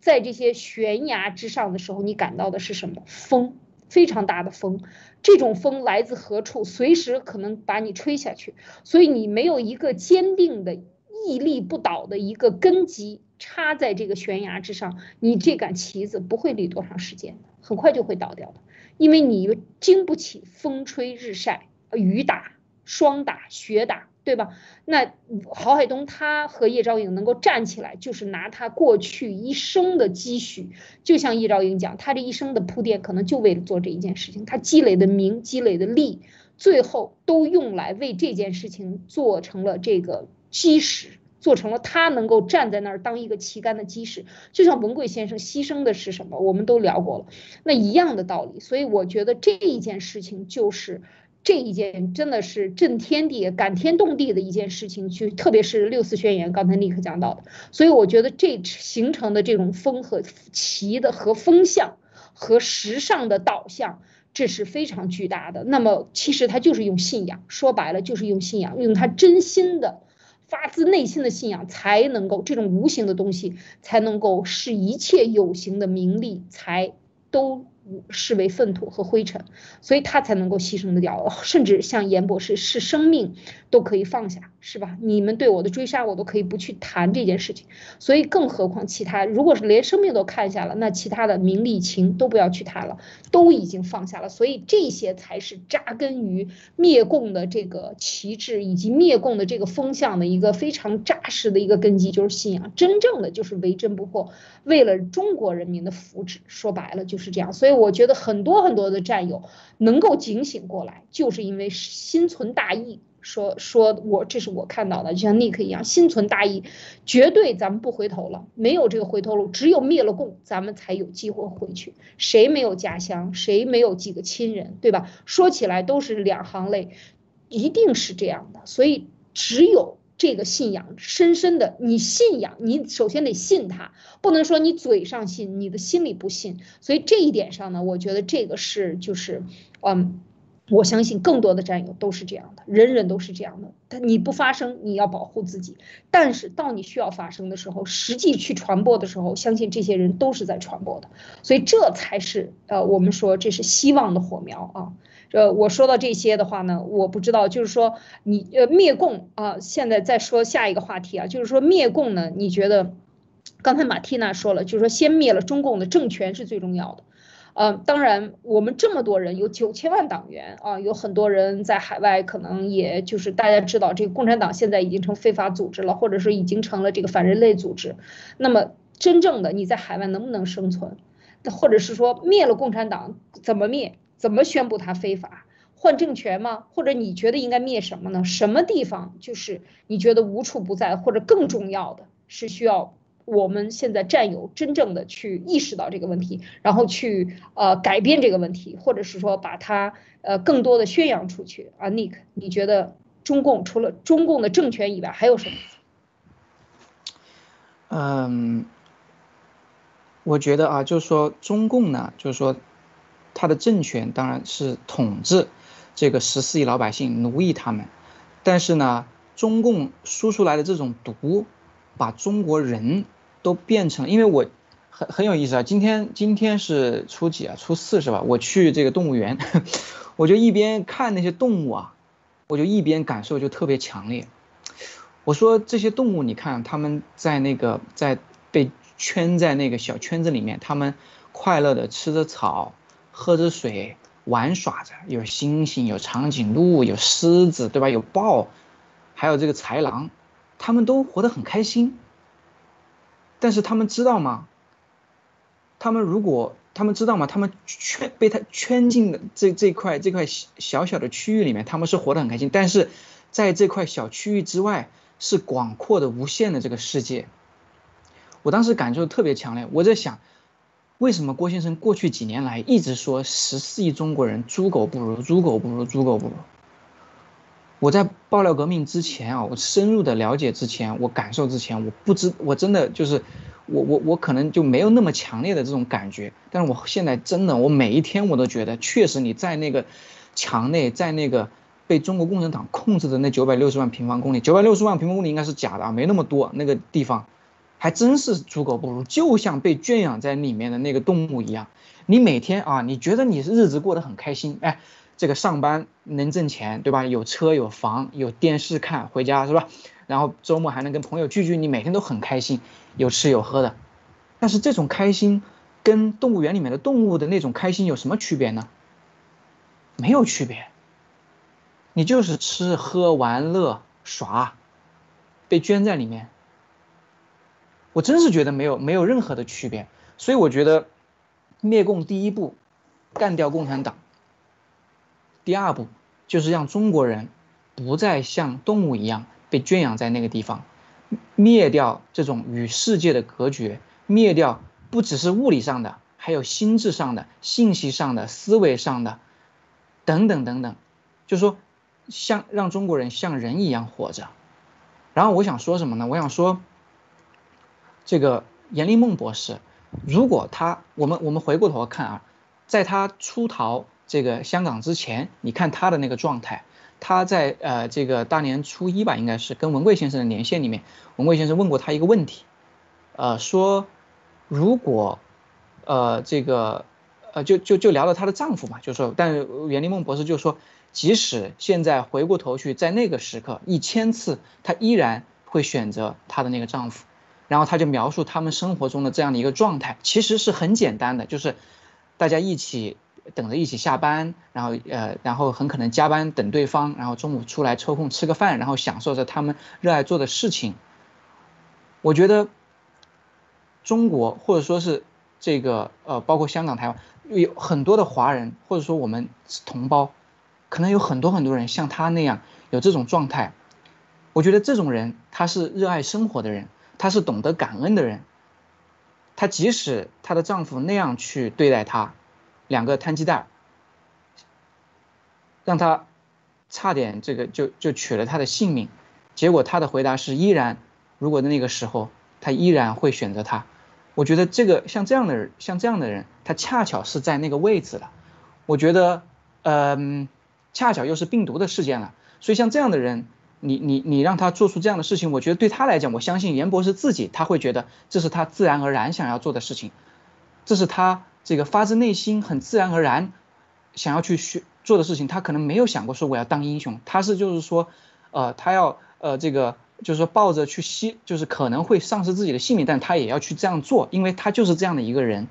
在这些悬崖之上的时候，你感到的是什么？风，非常大的风。这种风来自何处？随时可能把你吹下去。所以你没有一个坚定的屹立不倒的一个根基插在这个悬崖之上，你这杆旗子不会立多长时间，很快就会倒掉的，因为你经不起风吹日晒。雨打、霜打、雪打，对吧？那郝海东他和叶兆颖能够站起来，就是拿他过去一生的积蓄，就像叶兆颖讲，他这一生的铺垫，可能就为了做这一件事情。他积累的名、积累的利，最后都用来为这件事情做成了这个基石，做成了他能够站在那儿当一个旗杆的基石。就像文贵先生牺牲的是什么？我们都聊过了，那一样的道理。所以我觉得这一件事情就是。这一件真的是震天地、感天动地的一件事情，去特别是六四宣言，刚才立刻讲到的，所以我觉得这形成的这种风和旗的和风向和时尚的导向，这是非常巨大的。那么其实他就是用信仰，说白了就是用信仰，用他真心的、发自内心的信仰，才能够这种无形的东西才能够使一切有形的名利才都。视为粪土和灰尘，所以他才能够牺牲的掉，甚至像严博士是生命都可以放下，是吧？你们对我的追杀，我都可以不去谈这件事情。所以更何况其他，如果是连生命都看下了，那其他的名利情都不要去谈了，都已经放下了。所以这些才是扎根于灭共的这个旗帜以及灭共的这个风向的一个非常扎实的一个根基，就是信仰。真正的就是为真不破，为了中国人民的福祉，说白了就是这样。所以。我觉得很多很多的战友能够警醒过来，就是因为心存大义。说说我这是我看到的，就像 Nick 一样，心存大义，绝对咱们不回头了，没有这个回头路，只有灭了共，咱们才有机会回去。谁没有家乡，谁没有几个亲人，对吧？说起来都是两行泪，一定是这样的。所以只有。这个信仰深深的，你信仰，你首先得信他，不能说你嘴上信，你的心里不信。所以这一点上呢，我觉得这个是就是，嗯，我相信更多的战友都是这样的，人人都是这样的。但你不发声，你要保护自己，但是到你需要发声的时候，实际去传播的时候，相信这些人都是在传播的。所以这才是呃，我们说这是希望的火苗啊。呃，我说到这些的话呢，我不知道，就是说你呃灭共啊，现在再说下一个话题啊，就是说灭共呢，你觉得，刚才马蒂娜说了，就是说先灭了中共的政权是最重要的，呃，当然我们这么多人有九千万党员啊，有很多人在海外，可能也就是大家知道，这个共产党现在已经成非法组织了，或者说已经成了这个反人类组织，那么真正的你在海外能不能生存，或者是说灭了共产党怎么灭？怎么宣布它非法？换政权吗？或者你觉得应该灭什么呢？什么地方就是你觉得无处不在，或者更重要的是需要我们现在战友真正的去意识到这个问题，然后去呃改变这个问题，或者是说把它呃更多的宣扬出去啊？Nick，你觉得中共除了中共的政权以外还有什么？嗯，我觉得啊，就是说中共呢，就是说。他的政权当然是统治这个十四亿老百姓，奴役他们。但是呢，中共输出来的这种毒，把中国人都变成……因为我很很有意思啊，今天今天是初几啊？初四是吧？我去这个动物园，我就一边看那些动物啊，我就一边感受就特别强烈。我说这些动物，你看他们在那个在被圈在那个小圈子里面，他们快乐的吃着草。喝着水，玩耍着，有猩猩，有长颈鹿，有狮子，对吧？有豹，还有这个豺狼，他们都活得很开心。但是他们知道吗？他们如果他们知道吗？他们圈被他圈进的这这块这块小小的区域里面，他们是活得很开心。但是在这块小区域之外，是广阔的、无限的这个世界。我当时感受特别强烈，我在想。为什么郭先生过去几年来一直说十四亿中国人猪狗不如，猪狗不如，猪狗不如？我在爆料革命之前啊，我深入的了解之前，我感受之前，我不知我真的就是我我我可能就没有那么强烈的这种感觉。但是我现在真的，我每一天我都觉得，确实你在那个墙内，在那个。被中国共产党控制的那九百六十万平方公里，九百六十万平方公里应该是假的啊，没那么多，那个地方还真是猪狗不如，就像被圈养在里面的那个动物一样。你每天啊，你觉得你日子过得很开心，哎，这个上班能挣钱，对吧？有车有房有电视看，回家是吧？然后周末还能跟朋友聚聚，你每天都很开心，有吃有喝的。但是这种开心，跟动物园里面的动物的那种开心有什么区别呢？没有区别。你就是吃喝玩乐耍，被圈在里面。我真是觉得没有没有任何的区别。所以我觉得，灭共第一步，干掉共产党。第二步就是让中国人不再像动物一样被圈养在那个地方，灭掉这种与世界的隔绝。灭掉不只是物理上的，还有心智上的、信息上的、思维上的，等等等等，就说像让中国人像人一样活着。然后我想说什么呢？我想说，这个阎立梦博士，如果他我们我们回过头看啊，在他出逃这个香港之前，你看他的那个状态，他在呃这个大年初一吧，应该是跟文贵先生的连线里面，文贵先生问过他一个问题，呃说。如果，呃，这个，呃，就就就聊到她的丈夫嘛，就说，但袁立梦博士就说，即使现在回过头去，在那个时刻一千次，她依然会选择她的那个丈夫。然后他就描述他们生活中的这样的一个状态，其实是很简单的，就是大家一起等着一起下班，然后呃，然后很可能加班等对方，然后中午出来抽空吃个饭，然后享受着他们热爱做的事情。我觉得。中国或者说是这个呃，包括香港、台湾，有很多的华人或者说我们同胞，可能有很多很多人像他那样有这种状态。我觉得这种人他是热爱生活的人，她是懂得感恩的人。她即使她的丈夫那样去对待她，两个摊鸡蛋，让她差点这个就就取了她的性命，结果她的回答是依然，如果那个时候她依然会选择他。我觉得这个像这样的人，像这样的人，他恰巧是在那个位置了。我觉得，嗯，恰巧又是病毒的事件了。所以像这样的人，你你你让他做出这样的事情，我觉得对他来讲，我相信严博士自己他会觉得这是他自然而然想要做的事情，这是他这个发自内心很自然而然想要去学做的事情。他可能没有想过说我要当英雄，他是就是说，呃，他要呃这个。就是说，抱着去吸，就是可能会丧失自己的性命，但他也要去这样做，因为他就是这样的一个人。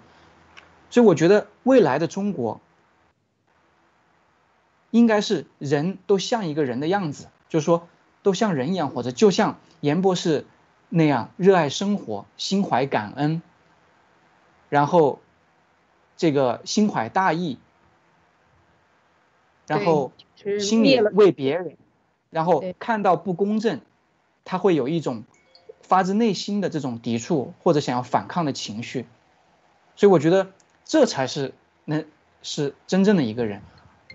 所以我觉得未来的中国，应该是人都像一个人的样子，就是说都像人一样活着，就像严博士那样热爱生活、心怀感恩，然后这个心怀大义，然后心里为别人，然后看到不公正。他会有一种发自内心的这种抵触或者想要反抗的情绪，所以我觉得这才是那是真正的一个人。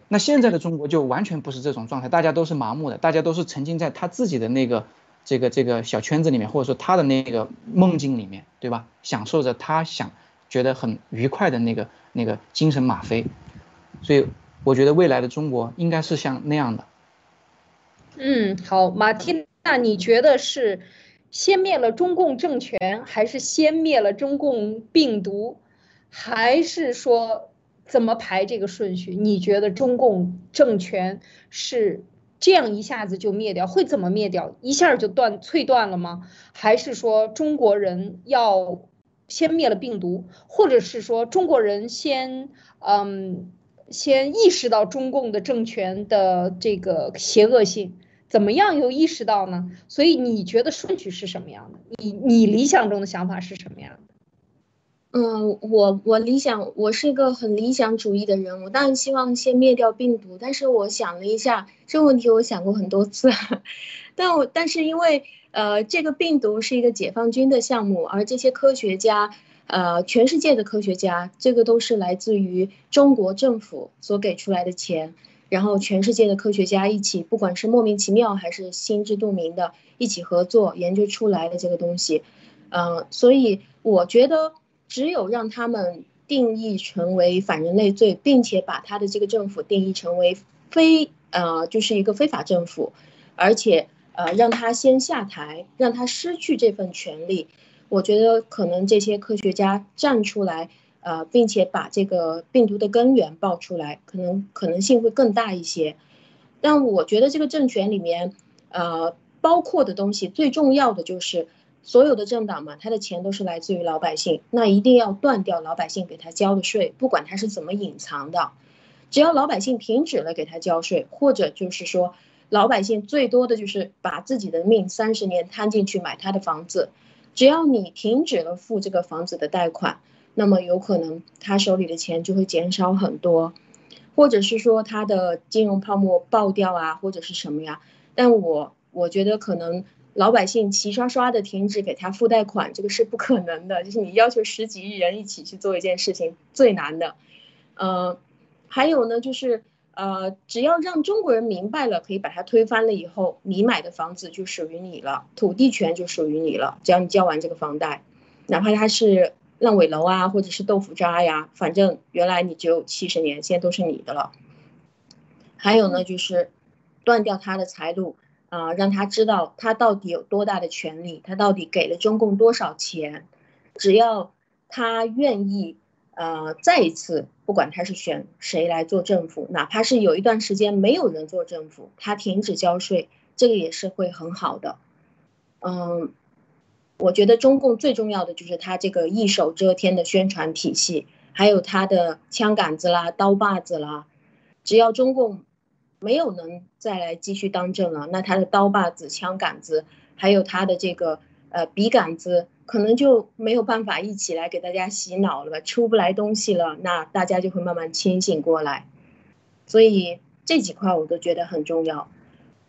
那现在的中国就完全不是这种状态，大家都是麻木的，大家都是沉浸在他自己的那个这个这个小圈子里面，或者说他的那个梦境里面，对吧？享受着他想觉得很愉快的那个那个精神吗啡。所以我觉得未来的中国应该是像那样的。嗯，好，马丁。那你觉得是先灭了中共政权，还是先灭了中共病毒，还是说怎么排这个顺序？你觉得中共政权是这样一下子就灭掉，会怎么灭掉？一下就断脆断了吗？还是说中国人要先灭了病毒，或者是说中国人先嗯先意识到中共的政权的这个邪恶性？怎么样又意识到呢？所以你觉得顺序是什么样的？你你理想中的想法是什么样的？嗯，我我理想我是一个很理想主义的人，我当然希望先灭掉病毒。但是我想了一下这个问题，我想过很多次。但我但是因为呃这个病毒是一个解放军的项目，而这些科学家呃全世界的科学家，这个都是来自于中国政府所给出来的钱。然后全世界的科学家一起，不管是莫名其妙还是心知肚明的，一起合作研究出来的这个东西，嗯，所以我觉得只有让他们定义成为反人类罪，并且把他的这个政府定义成为非呃就是一个非法政府，而且呃让他先下台，让他失去这份权利，我觉得可能这些科学家站出来，呃，并且把这个病毒的根源爆出来，可能可能性会更大一些。但我觉得这个政权里面，呃，包括的东西最重要的就是所有的政党嘛，他的钱都是来自于老百姓，那一定要断掉老百姓给他交的税，不管他是怎么隐藏的。只要老百姓停止了给他交税，或者就是说，老百姓最多的就是把自己的命三十年摊进去买他的房子，只要你停止了付这个房子的贷款，那么有可能他手里的钱就会减少很多，或者是说他的金融泡沫爆掉啊，或者是什么呀？但我我觉得可能老百姓齐刷刷的停止给他付贷款，这个是不可能的，就是你要求十几亿人一起去做一件事情最难的，嗯。还有呢，就是呃，只要让中国人明白了，可以把它推翻了以后，你买的房子就属于你了，土地权就属于你了。只要你交完这个房贷，哪怕它是烂尾楼啊，或者是豆腐渣呀，反正原来你只有七十年，现在都是你的了。还有呢，就是断掉他的财路啊，让他知道他到底有多大的权利，他到底给了中共多少钱，只要他愿意。呃，再一次，不管他是选谁来做政府，哪怕是有一段时间没有人做政府，他停止交税，这个也是会很好的。嗯，我觉得中共最重要的就是他这个一手遮天的宣传体系，还有他的枪杆子啦、刀把子啦。只要中共没有能再来继续当政了，那他的刀把子、枪杆子，还有他的这个呃笔杆子。可能就没有办法一起来给大家洗脑了吧，出不来东西了，那大家就会慢慢清醒过来。所以这几块我都觉得很重要。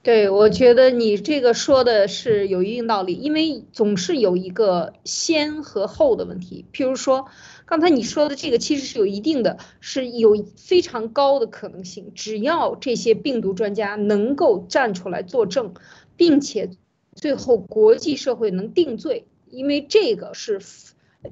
对，我觉得你这个说的是有一定道理，因为总是有一个先和后的问题。譬如说，刚才你说的这个其实是有一定的，是有非常高的可能性，只要这些病毒专家能够站出来作证，并且最后国际社会能定罪。因为这个是，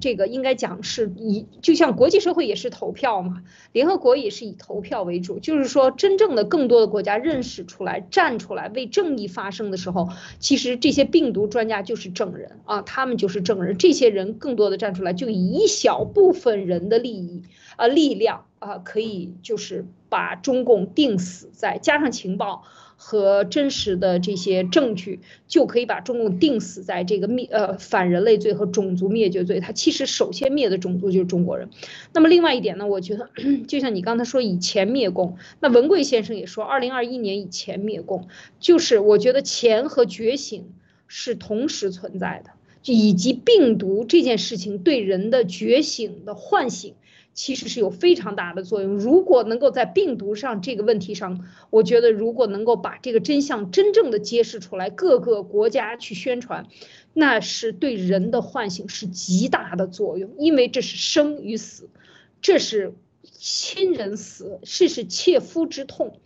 这个应该讲是以，就像国际社会也是投票嘛，联合国也是以投票为主，就是说真正的更多的国家认识出来，站出来为正义发声的时候，其实这些病毒专家就是证人啊，他们就是证人，这些人更多的站出来，就以一小部分人的利益啊力量啊，可以就是把中共定死在，加上情报。和真实的这些证据，就可以把中共定死在这个灭呃反人类罪和种族灭绝罪。他其实首先灭的种族就是中国人。那么另外一点呢，我觉得 就像你刚才说以前灭共，那文贵先生也说，二零二一年以前灭共，就是我觉得钱和觉醒是同时存在的，以及病毒这件事情对人的觉醒的唤醒。其实是有非常大的作用。如果能够在病毒上这个问题上，我觉得如果能够把这个真相真正的揭示出来，各个国家去宣传，那是对人的唤醒是极大的作用。因为这是生与死，这是亲人死，这是切肤之痛。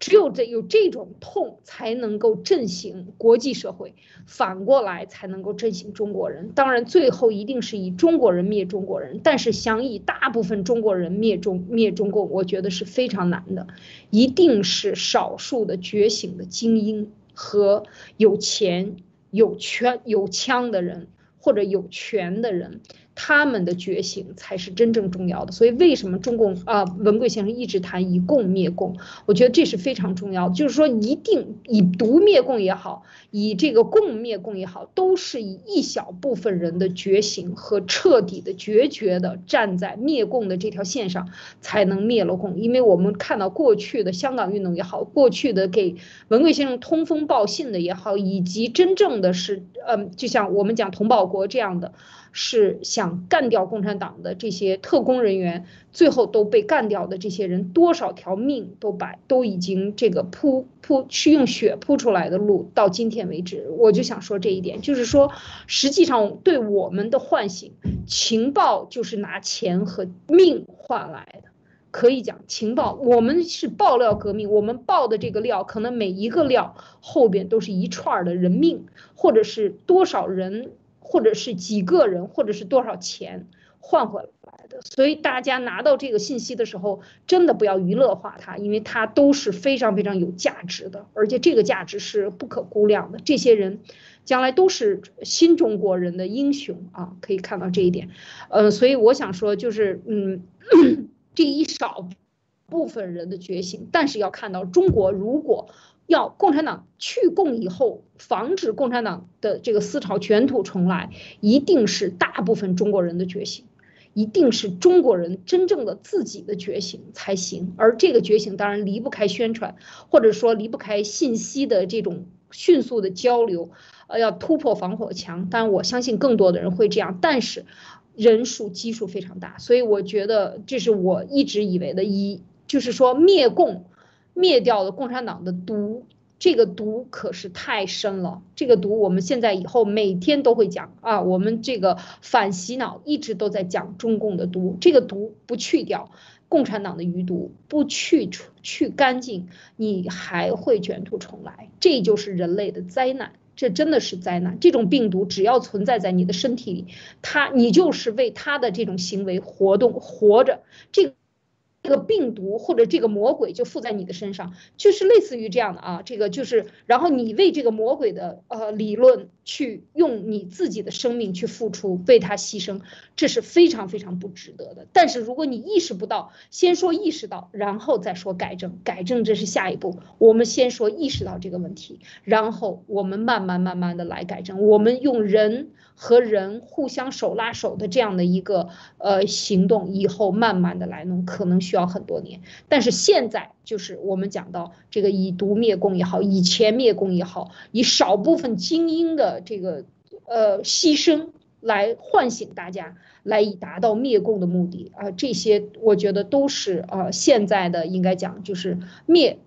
只有这有这种痛，才能够振兴国际社会，反过来才能够振兴中国人。当然，最后一定是以中国人灭中国人，但是想以大部分中国人灭中灭中共，我觉得是非常难的。一定是少数的觉醒的精英和有钱、有权、有枪的人，或者有权的人。他们的觉醒才是真正重要的，所以为什么中共啊，文贵先生一直谈以共灭共？我觉得这是非常重要的，就是说一定以毒灭共也好，以这个共灭共也好，都是以一小部分人的觉醒和彻底的决绝的站在灭共的这条线上，才能灭了共。因为我们看到过去的香港运动也好，过去的给文贵先生通风报信的也好，以及真正的是，嗯，就像我们讲同保国这样的。是想干掉共产党的这些特工人员，最后都被干掉的这些人，多少条命都白，都已经这个铺铺是用血铺出来的路，到今天为止，我就想说这一点，就是说，实际上对我们的唤醒，情报就是拿钱和命换来的，可以讲情报，我们是爆料革命，我们爆的这个料，可能每一个料后边都是一串的人命，或者是多少人。或者是几个人，或者是多少钱，换回来的。所以大家拿到这个信息的时候，真的不要娱乐化它，因为它都是非常非常有价值的，而且这个价值是不可估量的。这些人将来都是新中国人的英雄啊，可以看到这一点。呃，所以我想说，就是嗯，这一少部分人的觉醒，但是要看到中国如果。要共产党去共以后，防止共产党的这个思潮卷土重来，一定是大部分中国人的觉醒，一定是中国人真正的自己的觉醒才行。而这个觉醒当然离不开宣传，或者说离不开信息的这种迅速的交流，呃，要突破防火墙。但我相信更多的人会这样，但是人数基数非常大，所以我觉得这是我一直以为的，一就是说灭共。灭掉了共产党的毒，这个毒可是太深了。这个毒，我们现在以后每天都会讲啊。我们这个反洗脑一直都在讲中共的毒，这个毒不去掉，共产党的余毒不去除去干净，你还会卷土重来。这就是人类的灾难，这真的是灾难。这种病毒只要存在在你的身体里，它你就是为它的这种行为活动活着。这。这个病毒或者这个魔鬼就附在你的身上，就是类似于这样的啊，这个就是，然后你为这个魔鬼的呃理论去用你自己的生命去付出，为他牺牲，这是非常非常不值得的。但是如果你意识不到，先说意识到，然后再说改正，改正这是下一步。我们先说意识到这个问题，然后我们慢慢慢慢的来改正。我们用人。和人互相手拉手的这样的一个呃行动，以后慢慢的来弄，可能需要很多年。但是现在就是我们讲到这个以毒灭共也好，以钱灭共也好，以少部分精英的这个呃牺牲来唤醒大家，来以达到灭共的目的啊，这些我觉得都是呃现在的应该讲就是灭。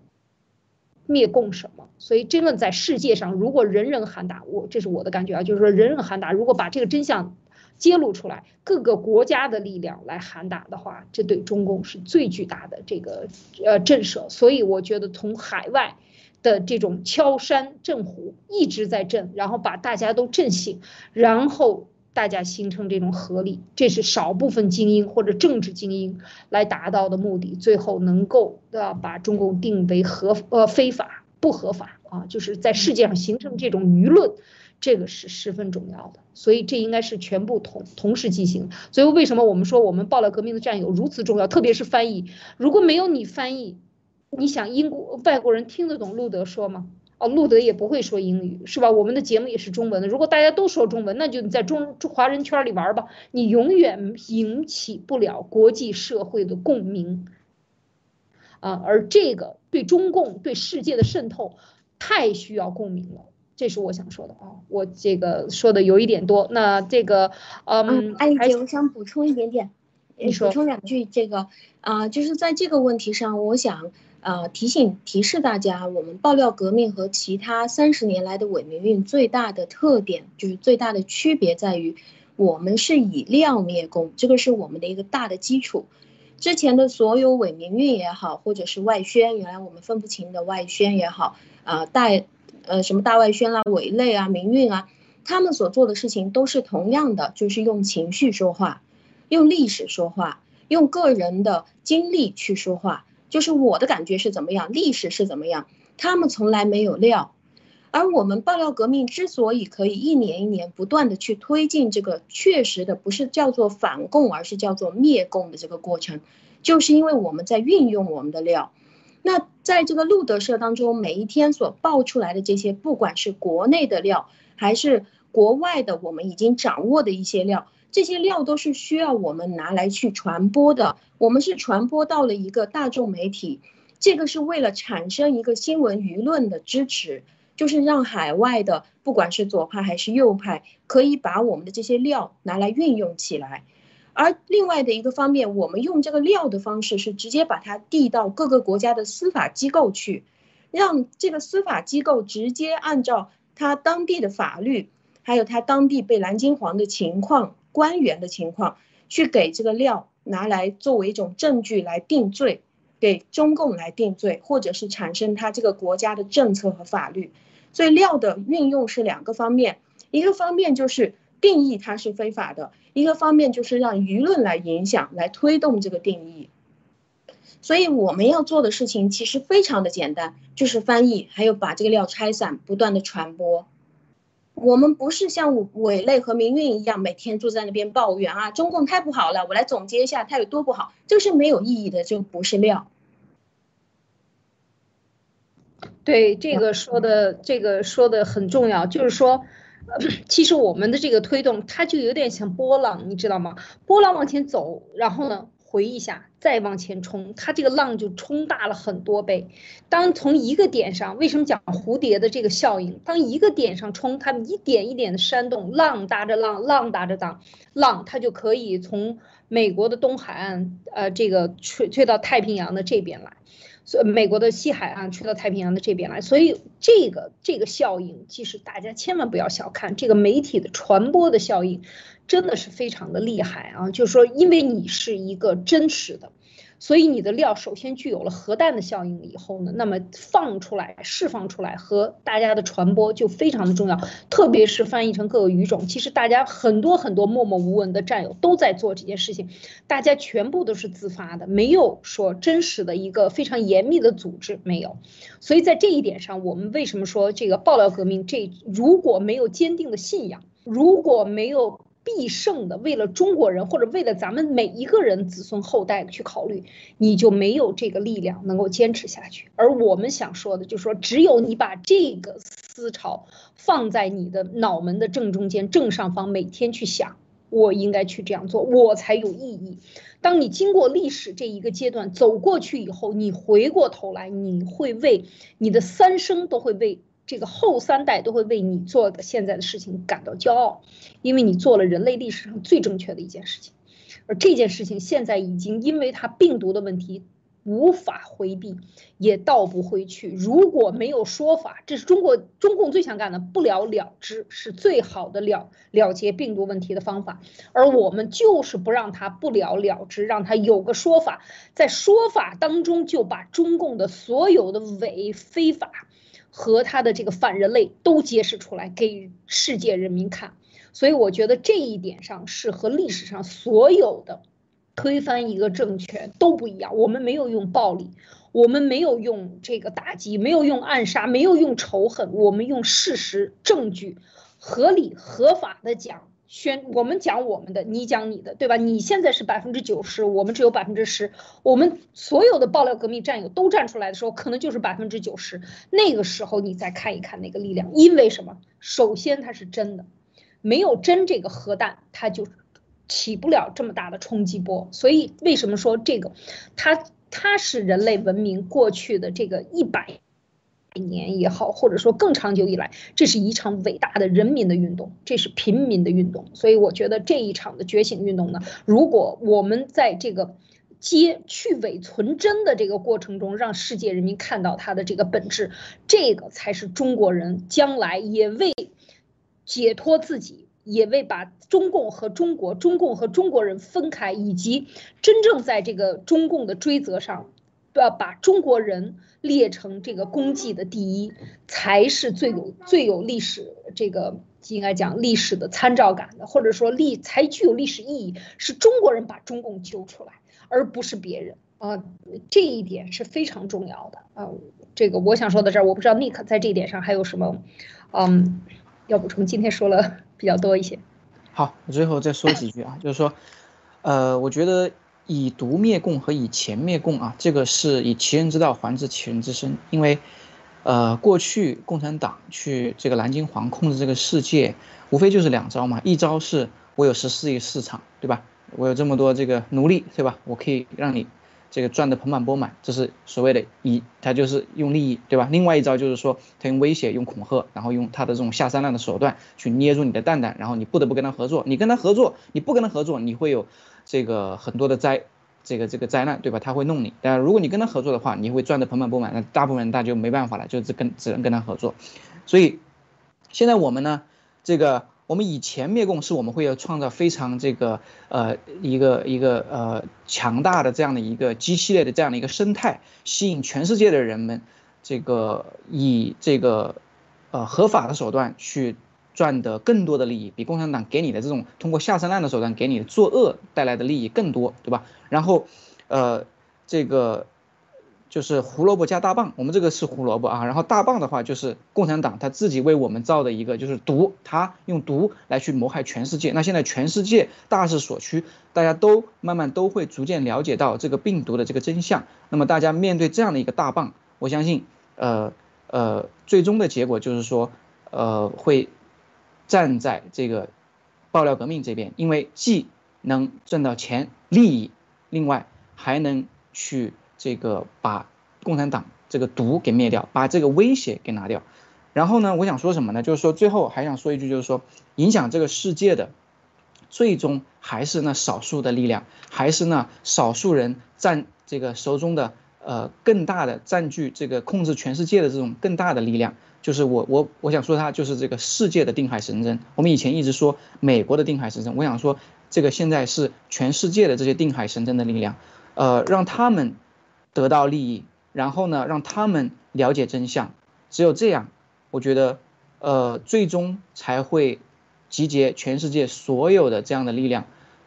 灭共什么？所以真的在世界上，如果人人喊打，我这是我的感觉啊，就是说人人喊打，如果把这个真相揭露出来，各个国家的力量来喊打的话，这对中共是最巨大的这个呃震慑。所以我觉得从海外的这种敲山震虎一直在震，然后把大家都震醒，然后。大家形成这种合力，这是少部分精英或者政治精英来达到的目的，最后能够的把中共定为合呃非法不合法啊，就是在世界上形成这种舆论，这个是十分重要的。所以这应该是全部同同时进行。所以为什么我们说我们爆料革命的战友如此重要？特别是翻译，如果没有你翻译，你想英国外国人听得懂路德说吗？哦，路德也不会说英语，是吧？我们的节目也是中文的。如果大家都说中文，那就你在中华人圈里玩吧，你永远引起不了国际社会的共鸣。啊，而这个对中共、对世界的渗透，太需要共鸣了。这是我想说的啊。我这个说的有一点多，那这个，嗯，艾丽姐，我想补充一点点，你补充两句。这个啊，就是在这个问题上，我想。呃，提醒提示大家，我们爆料革命和其他三十年来的伪民运最大的特点，就是最大的区别在于，我们是以料灭共，这个是我们的一个大的基础。之前的所有伪民运也好，或者是外宣，原来我们分不清的外宣也好，啊大呃什么大外宣啦、伪类啊、民运啊，他们所做的事情都是同样的，就是用情绪说话，用历史说话，用个人的经历去说话。就是我的感觉是怎么样，历史是怎么样，他们从来没有料，而我们爆料革命之所以可以一年一年不断的去推进这个确实的不是叫做反共，而是叫做灭共的这个过程，就是因为我们在运用我们的料。那在这个路德社当中，每一天所爆出来的这些，不管是国内的料，还是国外的，我们已经掌握的一些料。这些料都是需要我们拿来去传播的，我们是传播到了一个大众媒体，这个是为了产生一个新闻舆论的支持，就是让海外的不管是左派还是右派，可以把我们的这些料拿来运用起来。而另外的一个方面，我们用这个料的方式是直接把它递到各个国家的司法机构去，让这个司法机构直接按照他当地的法律，还有他当地被蓝金黄的情况。官员的情况，去给这个料拿来作为一种证据来定罪，给中共来定罪，或者是产生他这个国家的政策和法律。所以料的运用是两个方面，一个方面就是定义它是非法的，一个方面就是让舆论来影响、来推动这个定义。所以我们要做的事情其实非常的简单，就是翻译，还有把这个料拆散，不断的传播。我们不是像伪类和民运一样，每天坐在那边抱怨啊，中共太不好了。我来总结一下它有多不好，就是没有意义的，就不是料。对这个说的，这个说的很重要，就是说，其实我们的这个推动，它就有点像波浪，你知道吗？波浪往前走，然后呢？回一下，再往前冲，它这个浪就冲大了很多倍。当从一个点上，为什么讲蝴蝶的这个效应？当一个点上冲，它一点一点的煽动，浪搭着浪，浪搭着浪，浪它就可以从美国的东海岸，呃，这个吹吹到太平洋的这边来。所以美国的西海岸吹到太平洋的这边来，所以这个这个效应，其实大家千万不要小看这个媒体的传播的效应，真的是非常的厉害啊！就是说，因为你是一个真实的。所以你的料首先具有了核弹的效应以后呢，那么放出来、释放出来和大家的传播就非常的重要。特别是翻译成各个语种，其实大家很多很多默默无闻的战友都在做这件事情，大家全部都是自发的，没有说真实的一个非常严密的组织，没有。所以在这一点上，我们为什么说这个爆料革命？这如果没有坚定的信仰，如果没有。必胜的，为了中国人或者为了咱们每一个人子孙后代去考虑，你就没有这个力量能够坚持下去。而我们想说的，就是说，只有你把这个思潮放在你的脑门的正中间、正上方，每天去想，我应该去这样做，我才有意义。当你经过历史这一个阶段走过去以后，你回过头来，你会为你的三生都会为。这个后三代都会为你做的现在的事情感到骄傲，因为你做了人类历史上最正确的一件事情，而这件事情现在已经因为它病毒的问题无法回避，也倒不回去。如果没有说法，这是中国中共最想干的，不了了之是最好的了了结病毒问题的方法。而我们就是不让他不了了之，让他有个说法，在说法当中就把中共的所有的伪非法。和他的这个反人类都揭示出来给世界人民看，所以我觉得这一点上是和历史上所有的推翻一个政权都不一样。我们没有用暴力，我们没有用这个打击，没有用暗杀，没有用仇恨，我们用事实、证据、合理、合法的讲。宣我们讲我们的，你讲你的，对吧？你现在是百分之九十，我们只有百分之十。我们所有的爆料革命战友都站出来的时候，可能就是百分之九十。那个时候你再看一看那个力量，因为什么？首先它是真的，没有真这个核弹，它就起不了这么大的冲击波。所以为什么说这个，它它是人类文明过去的这个一百。年也好，或者说更长久以来，这是一场伟大的人民的运动，这是平民的运动。所以我觉得这一场的觉醒运动呢，如果我们在这个接去伪存真的这个过程中，让世界人民看到它的这个本质，这个才是中国人将来也为解脱自己，也为把中共和中国、中共和中国人分开，以及真正在这个中共的追责上。要把中国人列成这个功绩的第一，才是最有最有历史这个应该讲历史的参照感的，或者说历才具有历史意义，是中国人把中共揪出来，而不是别人啊，这一点是非常重要的啊。这个我想说到这儿，我不知道 Nick 在这一点上还有什么，嗯，要补充。今天说了 比较多一些。好，我最后再说几句啊，就是说，呃，我觉得。以毒灭共和以钱灭共啊，这个是以其人之道还治其人之身。因为，呃，过去共产党去这个南京黄控制这个世界，无非就是两招嘛。一招是我有十四亿市场，对吧？我有这么多这个奴隶，对吧？我可以让你这个赚得盆满钵满，这是所谓的以他就是用利益，对吧？另外一招就是说他用威胁、用恐吓，然后用他的这种下三滥的手段去捏住你的蛋蛋，然后你不得不跟他合作。你跟他合作，你不跟他合作，你会有。这个很多的灾，这个这个灾难，对吧？他会弄你。但如果你跟他合作的话，你会赚得盆满钵满。那大部分人大就没办法了，就只跟只能跟他合作。所以，现在我们呢，这个我们以前灭共是我们会要创造非常这个呃一个一个呃强大的这样的一个机器类的这样的一个生态，吸引全世界的人们，这个以这个呃合法的手段去。赚得更多的利益，比共产党给你的这种通过下三滥的手段给你的作恶带来的利益更多，对吧？然后，呃，这个。就是胡萝卜加大棒，我们这个是胡萝卜啊，然后大棒的话就是共产党他自己为我们造的一个就是毒，他用毒来去谋害全世界。那现在全世界大势所趋，大家都慢慢都会逐渐了解到这个病毒的这个真相。那么大家面对这样的一个大棒，我相信，呃呃，最终的结果就是说，呃，会站在这个爆料革命这边，因为既能挣到钱利益，另外还能去。这个把共产党这个毒给灭掉，把这个威胁给拿掉。然后呢，我想说什么呢？就是说最后还想说一句，就是说影响这个世界的，最终还是那少数的力量，还是那少数人占这个手中的呃更大的占据这个控制全世界的这种更大的力量。就是我我我想说它就是这个世界的定海神针。我们以前一直说美国的定海神针，我想说这个现在是全世界的这些定海神针的力量，呃，让他们。得到利益，然后呢，让他们了解真相。只有这样，我觉得，呃，最终才会集结全世界所有的这样的力量，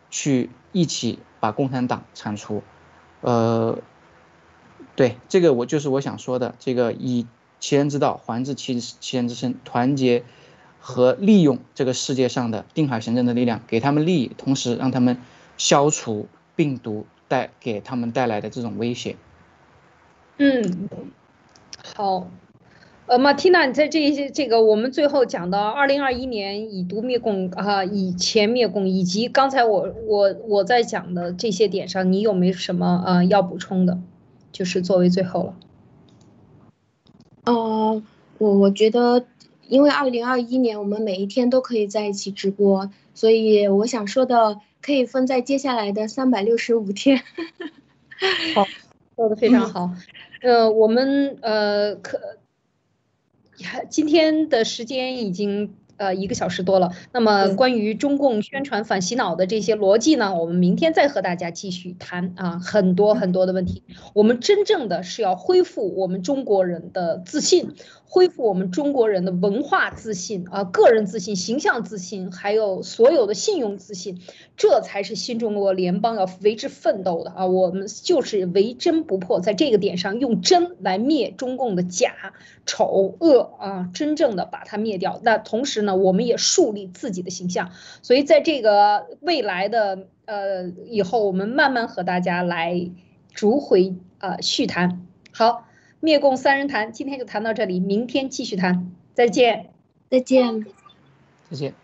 去一起把共产党铲除。呃，对，这个我就是我想说的，这个以其人之道还治其其人之身，团结和利用这个世界上的定海神针的力量，给他们利益，同时让他们消除病毒带给他们带来的这种威胁。嗯，好，呃，马蒂娜，你在这些这个我们最后讲到二零二一年以毒灭共啊，以钱灭共，以及刚才我我我在讲的这些点上，你有没有什么呃要补充的？就是作为最后了。呃，我我觉得，因为二零二一年我们每一天都可以在一起直播，所以我想说的可以分在接下来的三百六十五天。好，说的非常 好。呃，我们呃可，今天的时间已经呃一个小时多了。那么关于中共宣传反洗脑的这些逻辑呢，我们明天再和大家继续谈啊，很多很多的问题。我们真正的是要恢复我们中国人的自信。恢复我们中国人的文化自信啊，个人自信、形象自信，还有所有的信用自信，这才是新中国联邦要为之奋斗的啊！我们就是为真不破，在这个点上用真来灭中共的假、丑、恶啊，真正的把它灭掉。那同时呢，我们也树立自己的形象。所以在这个未来的呃以后，我们慢慢和大家来逐回呃续谈。好。灭共三人谈，今天就谈到这里，明天继续谈，再见，再见，再见。